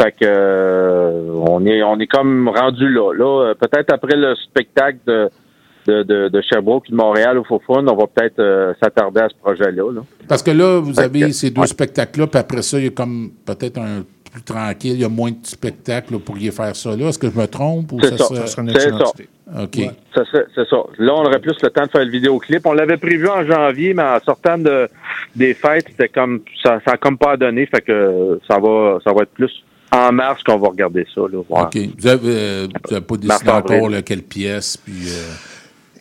Speaker 9: Fait que euh, on est on est comme rendu là. Là, euh, peut-être après le spectacle de de, de, de Sherbrooke et de Montréal au Fofun, on va peut-être euh, s'attarder à ce projet-là. là.
Speaker 3: Parce que là, vous
Speaker 9: Fait
Speaker 3: avez
Speaker 9: que-
Speaker 3: ces deux
Speaker 9: ouais.
Speaker 3: spectacles-là, puis après ça, il y a comme peut-être un plus tranquille, il y a moins de spectacles, vous pourriez faire ça là. Est-ce que je me trompe? Ou
Speaker 9: C'est ça.
Speaker 3: serait-
Speaker 10: Ça serait une
Speaker 9: C'est ça. C'est ça. Là, on aurait plus le temps de faire le vidéoclip. On l'avait prévu en janvier, mais en sortant de, des fêtes, c'était comme ça, ça a comme pas donné. Fait que ça va, ça va être plus en mars qu'on va regarder ça. Là, voir.
Speaker 3: OK. Vous n'avez euh, pas décidé encore là, quelle pièce, puis... euh,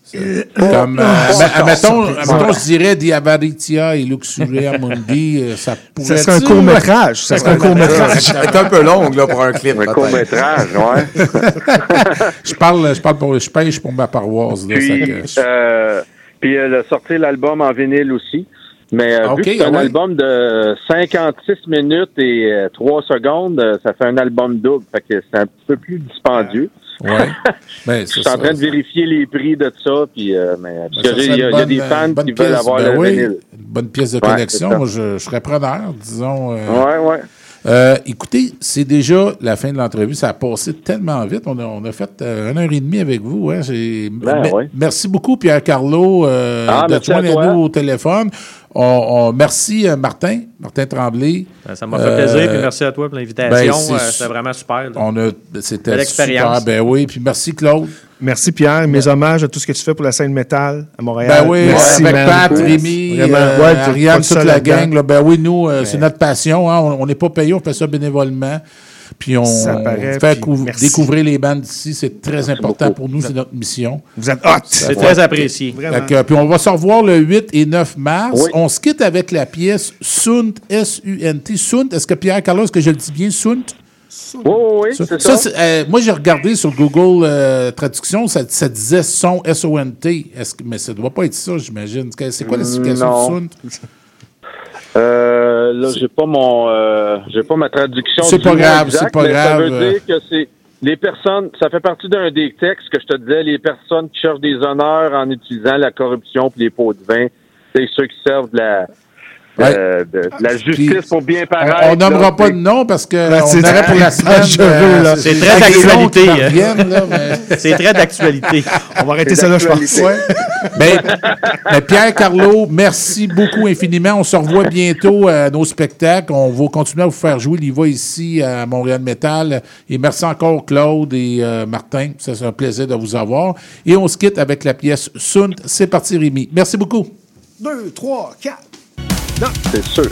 Speaker 3: c'est- comme, euh, mais- admettons, admettons, je dirais Diabaritia et Luxuria Mundi, euh, ça pourrait
Speaker 10: Ça serait un court-métrage. Ça serait un court-métrage.
Speaker 4: C'est un peu long là, pour un clip.
Speaker 9: Un court-métrage, ouais.
Speaker 3: je parle, je parle pour, je pêche pour ma paroisse. Là, ça
Speaker 9: puis,
Speaker 3: que je-
Speaker 9: euh, puis elle a sorti l'album en vinyle aussi. Mais euh,
Speaker 3: Ah,
Speaker 9: vu que c'est un
Speaker 3: ouais.
Speaker 9: album de 56 minutes et euh, 3 secondes, euh, ça fait un album double. Fait que c'est un petit peu plus dispendieux.
Speaker 3: Ouais. Ben,
Speaker 9: Je suis en train de vérifier les prix de ça, puis euh, mais parce
Speaker 3: Ben,
Speaker 9: y, a- y des fans qui
Speaker 3: pièce,
Speaker 9: veulent avoir
Speaker 3: ben
Speaker 9: le
Speaker 3: oui,
Speaker 9: vinyle.
Speaker 3: Une bonne pièce de
Speaker 9: Ouais, ça.
Speaker 3: Moi, je, je serais preneur, disons. euh,
Speaker 9: Ouais, ouais.
Speaker 3: Euh, écoutez, c'est déjà la fin de l'entrevue. Ça a passé tellement vite. On a, on a fait euh, une heure et demie avec vous. hein.
Speaker 17: Ben, ouais.
Speaker 3: Merci beaucoup, Pierre-Carlo, euh,
Speaker 17: Ah,
Speaker 3: nous au téléphone. On- on- merci, euh, Martin, Martin Tremblay.
Speaker 7: Ben, Ça m'a fait plaisir,
Speaker 3: Euh,
Speaker 7: puis merci à toi pour l'invitation.
Speaker 3: ben,
Speaker 7: Euh,
Speaker 3: c'est-
Speaker 7: C'était vraiment super. là.
Speaker 3: On a, c'était super.
Speaker 7: expérience.
Speaker 3: Ben oui, puis merci Claude.
Speaker 10: Merci Pierre, mes hommages à tout ce que tu fais pour la scène métal à Montréal.
Speaker 3: Ben oui,
Speaker 10: Merci,
Speaker 3: avec
Speaker 10: man.
Speaker 3: Pat. Rémi, euh,
Speaker 10: Ouais,
Speaker 3: Ariane, toute la gang. là. ben oui, nous, euh, c'est notre passion. hein. On on n'est pas payé, on fait ça bénévolement. Puis on
Speaker 10: paraît,
Speaker 3: fait
Speaker 10: puis
Speaker 3: découvrir les bandes d'ici. C'est très important pour nous, c'est notre mission.
Speaker 10: Vous êtes hot.
Speaker 7: C'est très apprécié.
Speaker 10: Vraiment.
Speaker 3: Fait que, puis on va se revoir le 8 et 9 mars.
Speaker 17: Oui.
Speaker 3: On se quitte avec la pièce Sunt, S-U-N-T. Sunt, est-ce que Pierre Carlos, est-ce que je le dis bien, Sunt?
Speaker 17: Oui, oui, oui,
Speaker 3: Ça,
Speaker 17: c'est
Speaker 3: ça,
Speaker 17: ça.
Speaker 3: c'est- euh, moi, j'ai regardé sur Google euh, Traduction, ça, ça disait son, S-O-N-T. Est-ce que- mais ça ne doit pas être ça, j'imagine. C'est quoi la signification
Speaker 17: Non.
Speaker 3: de Sunt?
Speaker 17: Euh, là, j'ai pas mon, euh, j'ai pas ma traduction.
Speaker 3: C'est pas grave, c'est pas grave,
Speaker 17: Ça veut dire que c'est les personnes. Ça fait partie d'un des textes que je te disais. Les personnes qui cherchent des honneurs en utilisant la corruption puis les pots de vin, c'est ceux qui servent de la, euh, de, de la justice pour bien paraître.
Speaker 3: On nommera
Speaker 17: là,
Speaker 3: pas de nom parce que
Speaker 10: Là,
Speaker 3: on aurait pour la
Speaker 10: très
Speaker 3: semaine.
Speaker 10: là.
Speaker 7: C'est très d'actualité, hein.
Speaker 3: mais-
Speaker 7: C'est très d'actualité.
Speaker 10: On va arrêter ça là, je pense.
Speaker 3: Ouais. Ben, ben, Pierre Carlo, merci beaucoup infiniment. On se revoit bientôt à nos spectacles. On va continuer à vous faire jouer l'IVA ici à Montréal Metal. Et merci encore Claude et euh, Martin. Ça, C'est un plaisir de vous avoir. Et on se quitte avec la pièce Sunt. C'est parti Rémi. Merci beaucoup.
Speaker 10: Deux, trois, quatre.
Speaker 17: C'est sûr.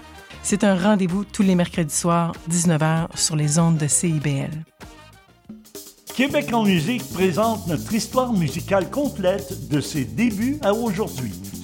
Speaker 18: C'est un rendez-vous tous les mercredis soirs, 19h, sur les ondes de CIBL.
Speaker 19: Québec en musique présente notre histoire musicale complète de ses débuts à aujourd'hui.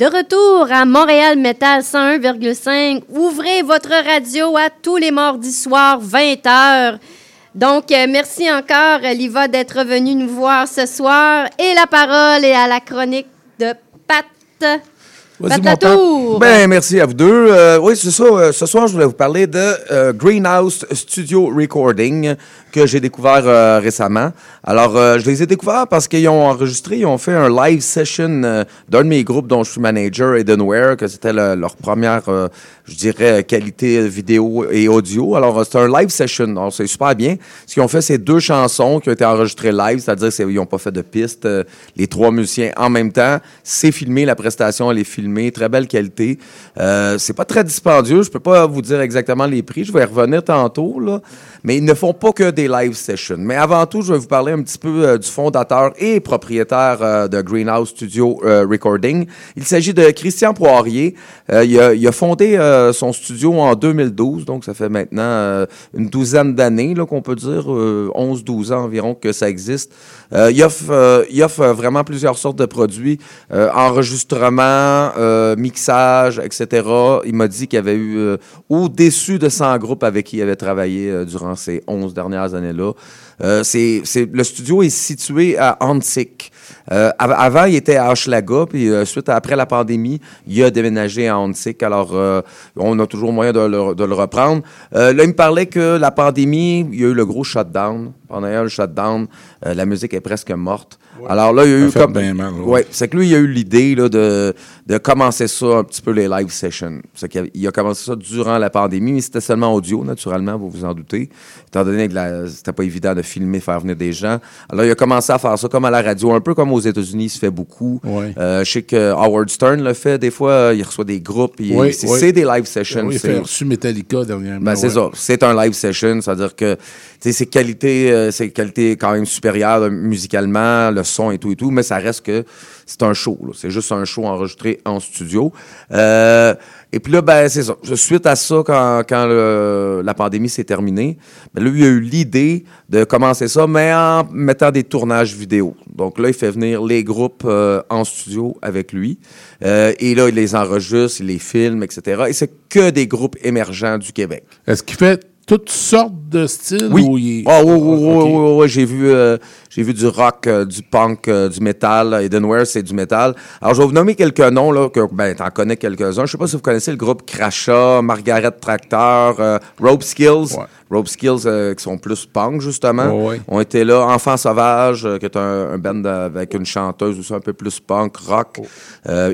Speaker 5: De retour à Montréal Metal 101,5. Ouvrez votre radio à tous les mardis soirs, 20h. Donc, euh, merci encore, Liva, d'être venue nous voir ce soir. Et la parole est à la chronique de Pat.
Speaker 4: Vas-y. Pat. Ben, merci à vous deux. Euh, oui, c'est ça. euh, ce soir, je voulais vous parler de euh, Greenhouse Studio Recording que j'ai découvert récemment. Alors, je les ai découverts parce qu'ils ont enregistré, ils ont fait un live session d'un de mes groupes dont je suis manager, Edenware, que c'était le- leur première, je dirais, qualité vidéo et audio. Alors, c'est un live session. Alors, c'est super bien. Ce qu'ils ont fait, c'est deux chansons qui ont été enregistrées live, c'est-à-dire qu'ils n'ont pas fait de piste, les trois musiciens en même temps. C'est filmé, la prestation, elle est filmée, très belle qualité. Euh, c'est pas très dispendieux, je peux pas vous dire exactement les prix, je vais y revenir tantôt, là. Mais ils ne font pas que des live sessions. Mais avant tout, je vais vous parler un petit peu euh, du fondateur et propriétaire euh, de Greenhouse Studio euh, Recording. Il s'agit de Christian Poirier. Il, a, fondé son studio en 2012, donc ça fait maintenant une douzaine d'années qu'on peut dire, euh, 11-12 ans environ que ça existe. Il, offre, vraiment plusieurs sortes de produits, enregistrement, euh, mixage, etc. Il m'a dit qu'il avait eu euh, au-dessus de 100 groupes avec qui il avait travaillé euh, durant ces 11 dernières années-là. Le studio est situé à Antic. Av- avant, il était à Hochelaga, puis suite après la pandémie, il a déménagé à Antic. Alors, on a toujours moyen de le, de le reprendre. Là, il me parlait que la pandémie, il y a eu le gros shutdown. Pendant le shutdown, la musique est presque morte. Alors là, il y a eu comme...
Speaker 3: bien mal, ouais.
Speaker 4: Ouais, c'est que lui, il a eu l'idée là, de, de commencer ça un petit peu les live sessions. C'est qu'il a, il a commencé ça durant la pandémie, mais c'était seulement audio, naturellement, vous vous en doutez. Étant donné que la- c'était pas évident de filmer, faire venir des gens. Alors, il a commencé à faire ça comme à la radio, un peu comme aux États-Unis, il se fait beaucoup. Euh, je sais que Howard Stern le fait des fois, euh, il reçoit des groupes, il-
Speaker 3: Oui,
Speaker 4: c'est des live sessions.
Speaker 3: Il
Speaker 4: c'est-
Speaker 3: a reçu Metallica dernièrement.
Speaker 4: ben, c'est ça. C'est un live session. C'est-à-dire que c'est qualité, euh, c'est qualité quand même supérieure euh, musicalement, le son et tout et tout, mais ça reste que c'est un show. C'est juste un show enregistré en studio. Euh, et puis là, ben, c'est ça. Suite à ça, quand, quand la pandémie s'est terminée, ben, il a eu l'idée de commencer ça, mais en mettant des tournages vidéo. Donc là, il fait venir les groupes euh, en studio avec lui. Euh, et là, il les enregistre, il les filme, etc. Et c'est que des groupes émergents du Québec.
Speaker 3: Est-ce qu'il fait toutes sortes de styles?
Speaker 4: Oui.
Speaker 3: ou il-
Speaker 4: Ah, oui, oui, oui, oui, oui, j'ai vu, euh, j'ai vu du rock, euh, du punk, euh, du métal. Edenware, c'est du métal. Alors, je vais vous nommer quelques noms, là, que, ben, t'en connais quelques-uns. Je sais pas si vous connaissez le groupe Crachat, Margaret Tracteur, euh, Rope Skills. Rope Skills, euh, qui sont plus punk, justement,
Speaker 3: Ouais, ouais.
Speaker 4: ont été là. Enfant Sauvage, euh, qui est un, un band avec une chanteuse aussi un peu plus punk, rock.
Speaker 3: Oh.
Speaker 4: Euh,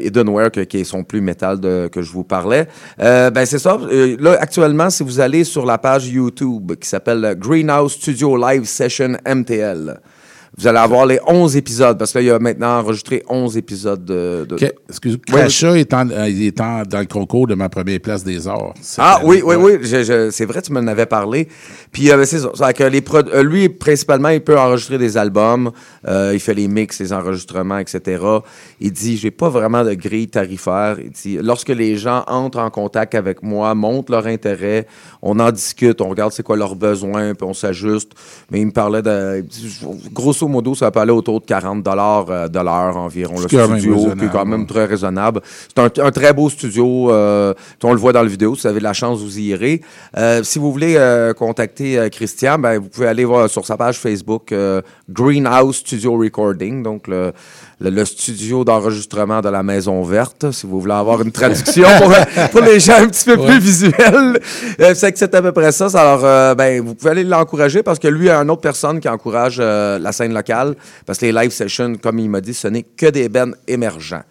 Speaker 4: que- qui sont plus métal de, que je vous parlais. Euh, ben, c'est ça. Là, actuellement, si vous allez sur la page YouTube qui s'appelle Greenhouse Studio Live Session MTL, vous allez avoir les 11 épisodes, parce que là, il y a maintenant enregistré 11 épisodes de... de-
Speaker 3: OK. Excuse-moi.
Speaker 4: Ouais.
Speaker 3: Crachat est, en- euh, est en- dans le concours de ma première place des arts.
Speaker 4: Ah oui, oui, oui, je- c'est vrai, tu m'en avais parlé. Puis euh, c'est ça, que les prod- euh, lui, principalement, il peut enregistrer des albums, euh, il fait les mix, les enregistrements, etc. Il dit, j'ai pas vraiment de grille tarifaire. Il dit, lorsque les gens entrent en contact avec moi, montrent leur intérêt, on en discute, on regarde c'est quoi leurs besoins, puis on s'ajuste. Mais il me parlait de, dit, grosso modo, ça peut aller autour de 40 dollars euh, de l'heure environ, le studio, qui est quand même très raisonnable. C'est un, un très beau studio. euh, on le voit dans la vidéo. Si vous avez de la chance, vous y irez. Euh, si vous voulez euh, contacter Christian, ben, vous pouvez aller voir sur sa page Facebook Greenhouse Studio Recording, donc le, le, le studio d'enregistrement de la Maison Verte, si vous voulez avoir une traduction pour, pour les gens un petit peu plus visuels. Euh, c'est que c'est à peu près ça. Alors, euh, ben, vous pouvez aller l'encourager parce que lui, il y a une autre personne qui encourage euh, la scène locale parce que les live sessions, comme il m'a dit, ce n'est que des bennes émergents.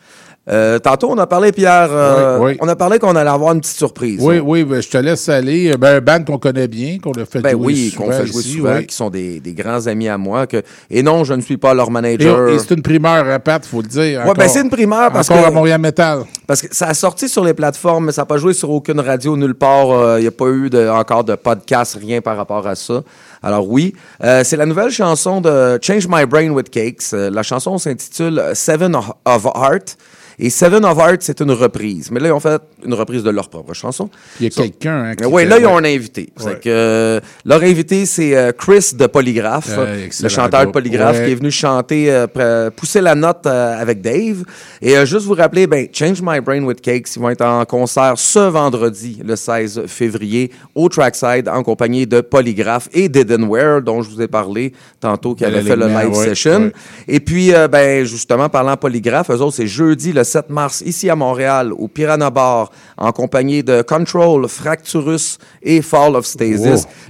Speaker 4: Euh, tantôt, on a parlé, Pierre, euh,
Speaker 3: Oui, oui.
Speaker 4: on a parlé qu'on allait avoir une petite surprise.
Speaker 3: Oui, oui, ben, je te laisse aller. Ben, un band qu'on connaît bien, qu'on a fait
Speaker 4: Ben
Speaker 3: jouer
Speaker 4: oui,
Speaker 3: souvent
Speaker 4: qu'on fait jouer
Speaker 3: ici,
Speaker 4: souvent, qui sont des, des grands amis à moi. Que... Et non, je ne suis pas leur manager.
Speaker 3: et c'est une primeur, hein, Pat, il faut le dire.
Speaker 4: Ouais, ben c'est une primeur parce
Speaker 3: encore
Speaker 4: que-
Speaker 3: à Montréal Metal.
Speaker 4: Parce que ça a sorti sur les plateformes, mais ça n'a pas joué sur aucune radio, nulle part. Il n'y a pas eu de- encore de podcast, rien par rapport à ça. Alors oui, euh, c'est la nouvelle chanson de Change My Brain with Cakes. Euh, la chanson s'intitule Seven of Heart. Et Seven of Heart, c'est une reprise. Mais là, ils ont fait une reprise de leur propre chanson.
Speaker 3: Il y a quelqu'un. hein, qui
Speaker 4: Oui, là, ils ont un invité. C'est
Speaker 3: Ouais.
Speaker 4: que, euh, leur invité, c'est euh, Chris de Polygraphe,
Speaker 3: Euh,
Speaker 4: le chanteur de. Polygraphe,
Speaker 3: Ouais.
Speaker 4: qui est venu chanter, euh, pousser la note avec Dave. Et juste vous rappeler, ben, Change My Brain with Cakes, ils vont être en concert ce vendredi, le 16 février, au Trackside, en compagnie de Polygraphe et d'Edenware, dont je vous ai parlé tantôt, qui avait fait le live
Speaker 3: ouais,
Speaker 4: session. Et puis, ben, justement, parlant Polygraphe, eux autres, c'est jeudi, le 7 mars, ici à Montréal, au Piranha Bar, en compagnie de Control, Fracturus et Fall of Stasis.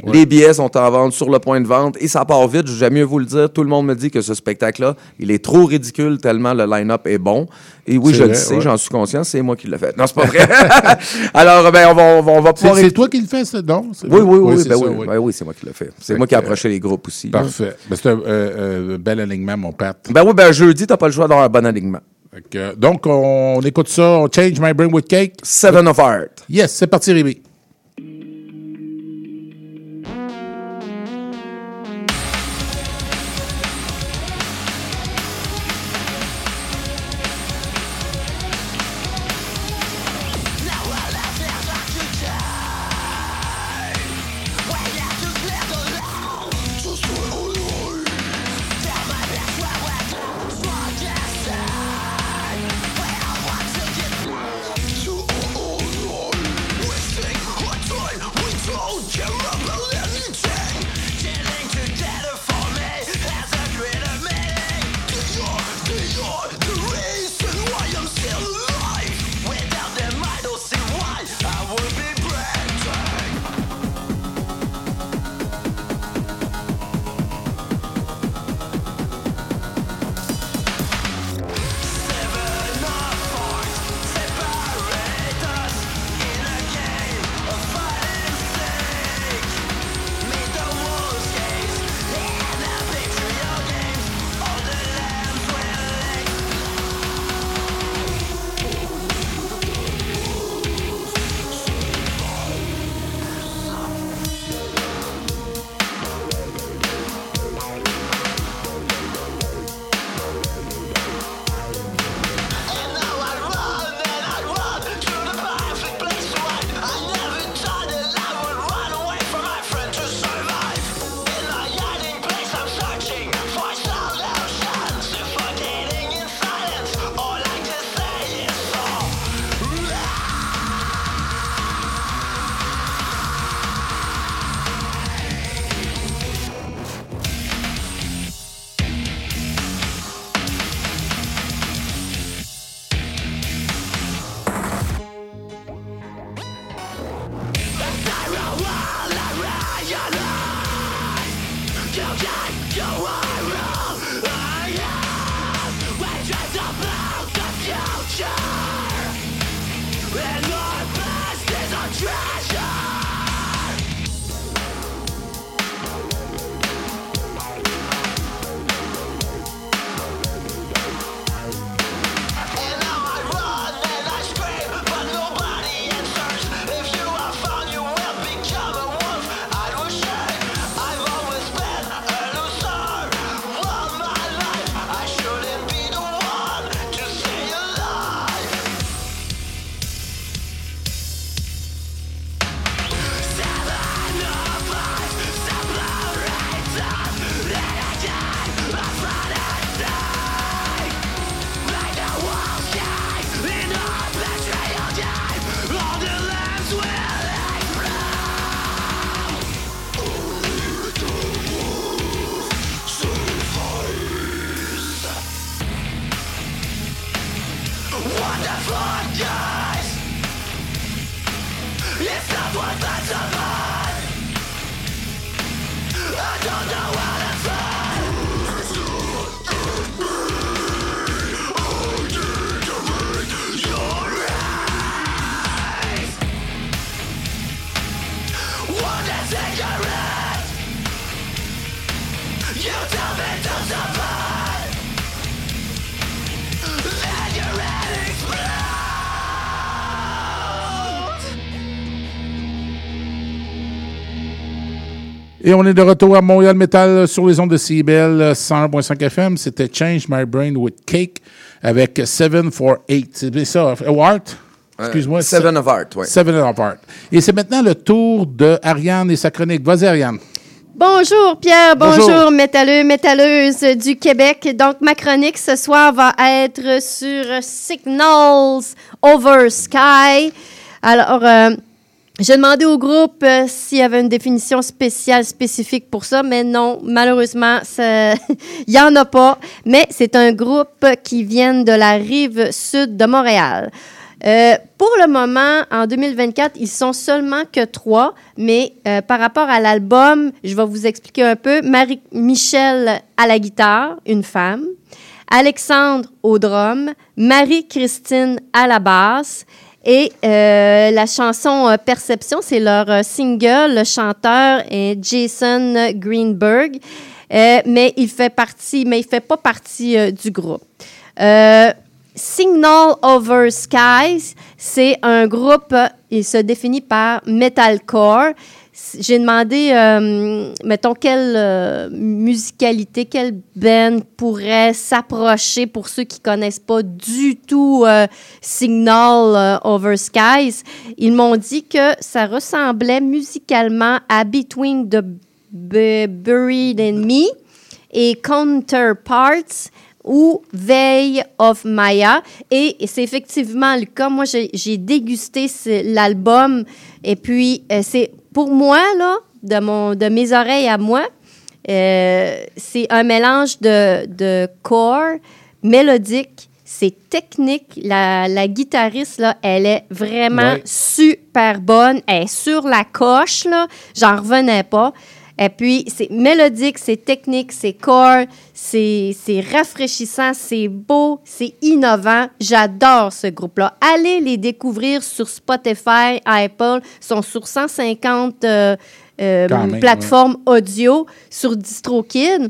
Speaker 3: Wow, ouais.
Speaker 4: Les billets sont en vente sur le point de vente et ça part vite, j'aime mieux vous le dire. Tout le monde me dit que ce spectacle-là, il est trop ridicule tellement le line-up est bon. Et oui, je le
Speaker 3: vrai,
Speaker 4: sais,
Speaker 3: ouais.
Speaker 4: j'en suis conscient, c'est moi qui l'ai fait. Non, c'est pas vrai. Alors, ben, on va, on va, on va
Speaker 3: C'est
Speaker 4: pouvoir...
Speaker 3: c'est toi qui le fais, non? C'est-
Speaker 4: Oui, oui, oui, ben
Speaker 3: ça,
Speaker 4: oui, ben oui, c'est moi qui l'ai fait. C'est moi qui ai approché les groupes aussi. là.
Speaker 3: Parfait. Ben, c'est un euh, euh, bel alignement, mon Pat.
Speaker 4: Ben oui, ben jeudi, t'as pas le choix d'avoir un bon alignement.
Speaker 3: Donc, on, écoute ça. On change my brain with cake.
Speaker 4: Seven of Heart.
Speaker 3: Yes, c'est parti, Rémi.
Speaker 8: What the fuck, guys It's not worth the
Speaker 3: Et on est de retour à Montréal Metal sur les ondes de CBL 101.5 FM. C'était Change My Brain with Cake avec 748. C'est bien ça, euh, Art? Excuse-moi.
Speaker 4: Euh, Seven of Art, ouais.
Speaker 3: Seven of Art. Et c'est maintenant le tour de Ariane et sa chronique. Vas-y, Ariane.
Speaker 5: Bonjour Pierre, bonjour,
Speaker 3: Bonjour.
Speaker 5: métalleux, métalleuses du Québec. Donc ma chronique ce soir va être sur Signals Over Sky. Alors, euh, j'ai demandé au groupe euh, s'il y avait une définition spéciale, spécifique pour ça, mais non, malheureusement, il n'y en a pas. Mais c'est un groupe qui vient de la rive sud de Montréal. Euh, pour le moment, en 2024, ils sont seulement que trois, mais euh, par rapport à l'album, je vais vous expliquer un peu. Marie-Michel à la guitare, une femme. Alexandre au drum. Marie-Christine à la basse. Et euh, la chanson euh, Perception, c'est leur euh, single. Le chanteur est Jason Greenberg. Euh, mais il fait partie, mais il fait pas partie du groupe. Signal Over Skies, c'est un groupe, il se définit par metalcore. J'ai demandé, euh, mettons, quelle euh, musicalité, quelle band pourrait s'approcher pour ceux qui connaissent pas du tout euh, Signal Over Skies. Ils m'ont dit que ça ressemblait musicalement à Between the Bu- Buried and Me et Counterparts ou Veil of Maya. Et, c'est effectivement le cas. Moi, j'ai dégusté l'album et puis c'est pour moi, là, de, mon, de mes oreilles à moi, euh, c'est un mélange de, de core, mélodique, c'est technique. La, la guitariste, là, elle est vraiment
Speaker 20: Ouais.
Speaker 5: super bonne. Elle est sur la coche, là. J'en revenais pas. Et puis, c'est mélodique, c'est technique, c'est core, c'est rafraîchissant, c'est beau, c'est innovant. J'adore ce groupe-là. Allez les découvrir sur Spotify, Apple. Ils sont sur 150 euh, euh,
Speaker 20: même,
Speaker 5: plateformes audio, sur DistroKid.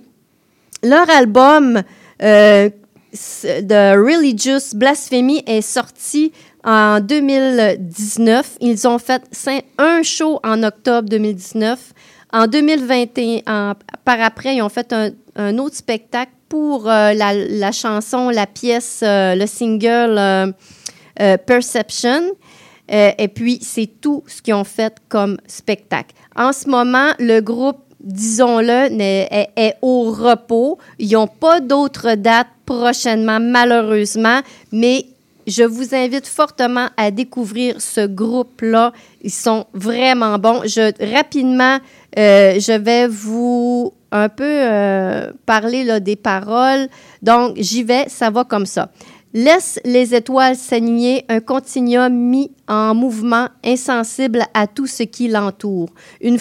Speaker 5: Leur album euh, de Religious Blasphemy est sorti en 2019. Ils ont fait un show en octobre 2019. En 2021, en- par après, ils ont fait un, autre spectacle pour euh, la, chanson, la pièce, euh, le single euh, Perception. Et puis, c'est tout ce qu'ils ont fait comme spectacle. En ce moment, le groupe, disons-le, est, est au repos. Ils n'ont pas d'autres dates prochainement, malheureusement, mais je vous invite fortement à découvrir ce groupe-là. Ils sont vraiment bons. Je, rapidement, euh, je vais vous un peu euh, parler des paroles. Donc, j'y vais, ça va comme ça. Laisse les étoiles s'aligner, un continuum mis en mouvement, insensible à tout ce qui l'entoure. Une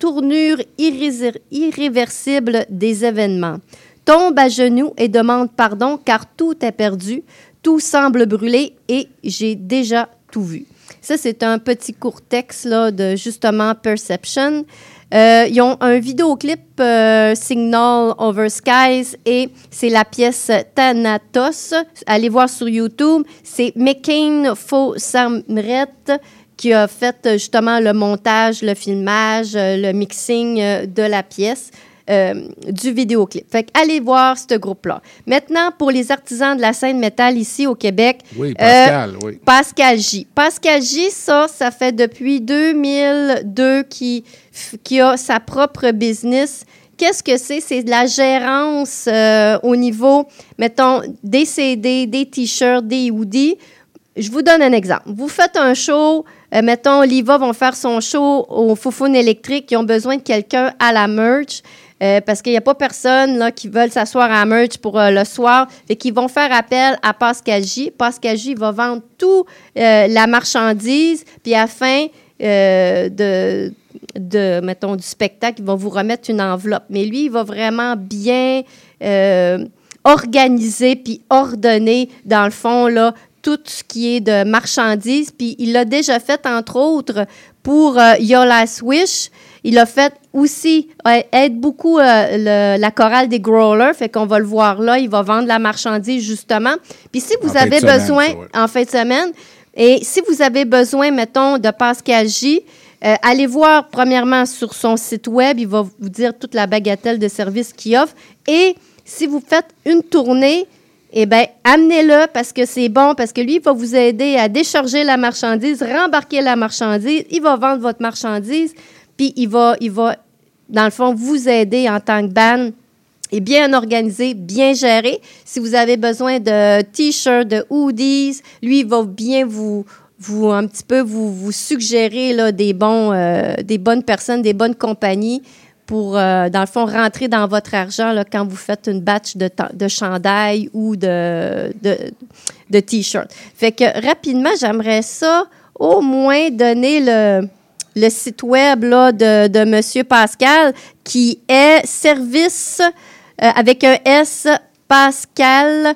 Speaker 5: tournure irréversible des événements. Tombe à genoux et demande pardon car tout est perdu, tout semble brûler et j'ai déjà tout vu. Ça, c'est un petit court texte là, de justement Perception. Euh, ils ont un vidéoclip euh, Signal Over Skies et c'est la pièce Thanatos. Allez voir sur YouTube. C'est McCain Faux Samret qui a fait justement le montage, le filmage, euh, le mixing euh, de la pièce. Euh, du vidéoclip. Fait que allez voir ce groupe-là. Maintenant, pour les artisans de la scène métal ici au Québec.
Speaker 3: Oui, Pascal, oui.
Speaker 5: Pascal J. Pascal J, ça, ça fait depuis 2002 qui, qui a sa propre business. Qu'est-ce que c'est? C'est de la gérance euh, au niveau, mettons, des CD, des t-shirts, des hoodies. Je vous donne un exemple. Vous faites un show, euh, mettons, Liva vont faire son show au Foufoune électrique, ils ont besoin de quelqu'un à la merch. Euh, parce qu'il n'y a pas personne là, qui veulent s'asseoir à merch pour euh, le soir. Fait qu'ils vont faire appel à Pascal J. Pascal J va vendre tout euh, la marchandise, puis à la fin euh, de, de, mettons, du spectacle, ils vont vous remettre une enveloppe. Mais lui, il va vraiment bien organiser puis ordonner, dans le fond, là, tout ce qui est de marchandises. Puis il l'a déjà fait, entre autres, pour Your Last Wish. Il a fait aussi, aide beaucoup euh, le- la chorale des growlers, fait qu'on va le voir là. Il va vendre la marchandise, justement. Puis si vous
Speaker 3: En
Speaker 5: avez
Speaker 3: semaine,
Speaker 5: besoin,
Speaker 3: ça, ouais.
Speaker 5: en fin de semaine, et si vous avez besoin, mettons, de Pascal J., euh, allez voir premièrement sur son site web, il va vous dire toute la bagatelle de services qu'il offre. Et si vous faites une tournée, eh bien, amenez-le parce que c'est bon, parce que lui, il va vous aider à décharger la marchandise, rembarquer la marchandise, il va vendre votre marchandise, puis il va, il va, dans le fond, vous aider en tant que ban et bien organisé, bien géré. Si vous avez besoin de t-shirts, de hoodies, lui, il va bien vous, vous un petit peu vous, vous suggérer là, des, bons, euh, des bonnes personnes, des bonnes compagnies pour, euh, dans le fond, rentrer dans votre argent là, quand vous faites une batch de, de chandail ou de, de t-shirts. Fait que rapidement, j'aimerais ça au moins donner le, le site web de, de M. Pascal qui est service euh, avec un S pascalj.ca.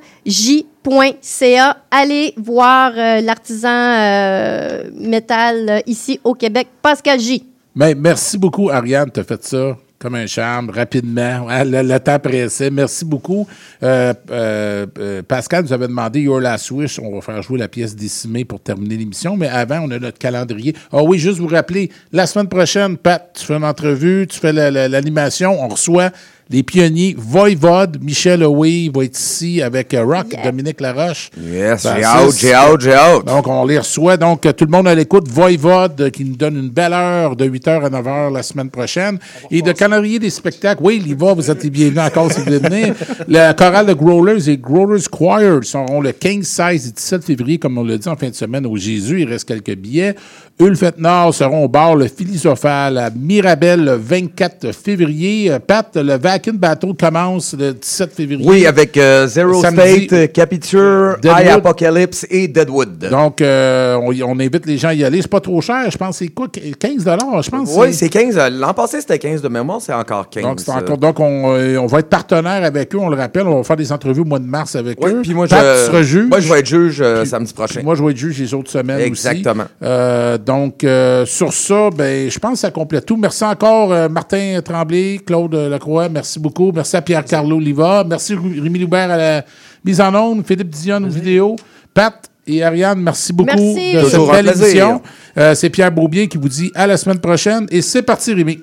Speaker 5: Allez voir euh, l'artisan euh, métal ici au Québec, Pascal J.
Speaker 3: Mais merci beaucoup, Ariane. Tu as fait ça comme un charme, rapidement. Le, temps pressait. Merci beaucoup. Euh, euh, euh, Pascal nous avait demandé Your Last Wish. On va faire jouer la pièce décimée pour terminer l'émission. Mais avant, on a notre calendrier. Ah oui, juste vous rappeler, la semaine prochaine, Pat, tu fais une entrevue, tu fais la- la- l'animation. On reçoit les pionniers Voivode. Michel Away va être ici avec euh, Rock, Dominique Laroche.
Speaker 4: Yes, j'ai hâte, j'ai hâte, j'ai hâte.
Speaker 3: donc, on les reçoit. Donc, euh, tout le monde à l'écoute. Voivode, euh, qui nous donne une belle heure de 8h à 9h la semaine prochaine. Et de calendrier des spectacles. Oui, il y va. Vous êtes bienvenus encore si vous voulez venir. Le choral de Growlers et Growlers Choir seront le 15, 16 et 17 février, comme on l'a dit en fin de semaine au Jésus. Il reste quelques billets. Ulfet Nord seront au bar Le Philosophal à Mirabel le 24 février. Pat, le Vacuum Battle commence le 17 février.
Speaker 4: Oui, avec euh, Zero
Speaker 3: Samedi.
Speaker 4: State, euh, Capiture,
Speaker 3: Deadwood.
Speaker 4: High Apocalypse et Deadwood.
Speaker 3: Donc, euh, on, on invite les gens à y aller. C'est pas trop cher. Je pense que c'est quoi? 15 je pense?
Speaker 4: Oui, c'est 15. euh, L'an passé, c'était 15 de mémoire, c'est encore 15.
Speaker 3: Donc, encore, donc on, euh, on va être partenaire avec eux, on le rappelle. On va faire des entrevues au mois de mars avec
Speaker 4: Oui,
Speaker 3: eux.
Speaker 4: puis moi,
Speaker 3: Pat,
Speaker 4: je,
Speaker 3: tu seras juge.
Speaker 4: moi, je vais être juge samedi prochain.
Speaker 3: Moi, je vais être juge les autres semaines
Speaker 4: Exactement.
Speaker 3: aussi. Euh, donc, sur ça, ben, je pense que ça complète tout. Merci encore, Martin Tremblay, Claude Lacroix. Merci beaucoup. Merci à Pierre-Carlo Liva. Merci Ré- Rémi Loubert à la mise en onde. Philippe Dion aux vidéos. Pat et Ariane, merci beaucoup
Speaker 5: Merci.
Speaker 3: de cette
Speaker 4: Toujours
Speaker 3: belle
Speaker 4: plaisir.
Speaker 3: émission. Euh, C'est Pierre Beaubien qui vous dit à la semaine prochaine. Et c'est parti, Rémi.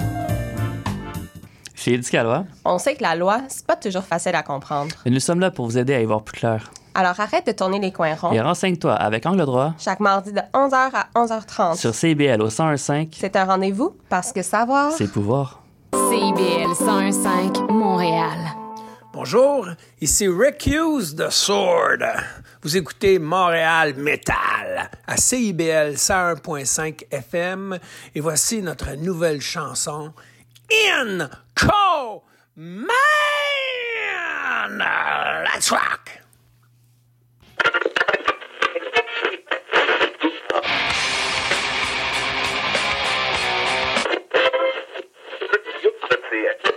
Speaker 20: Chez Éducalois,
Speaker 21: On sait que la loi, c'est pas toujours facile à comprendre.
Speaker 20: nous sommes là pour vous aider à y voir plus clair.
Speaker 21: Alors arrête de tourner les coins ronds.
Speaker 20: Et renseigne-toi avec Angle droit
Speaker 21: Chaque mardi de 11h à 11h30.
Speaker 20: sur CIBL au 1015.
Speaker 21: C'est un rendez-vous parce que savoir.
Speaker 20: C'est pouvoir.
Speaker 2: CIBL 1015 Montréal.
Speaker 22: Bonjour, ici Rick Hughes de Sword. Vous écoutez Montréal Metal à CIBL 101.5 FM et voici notre nouvelle chanson in command. Let's rock. See it.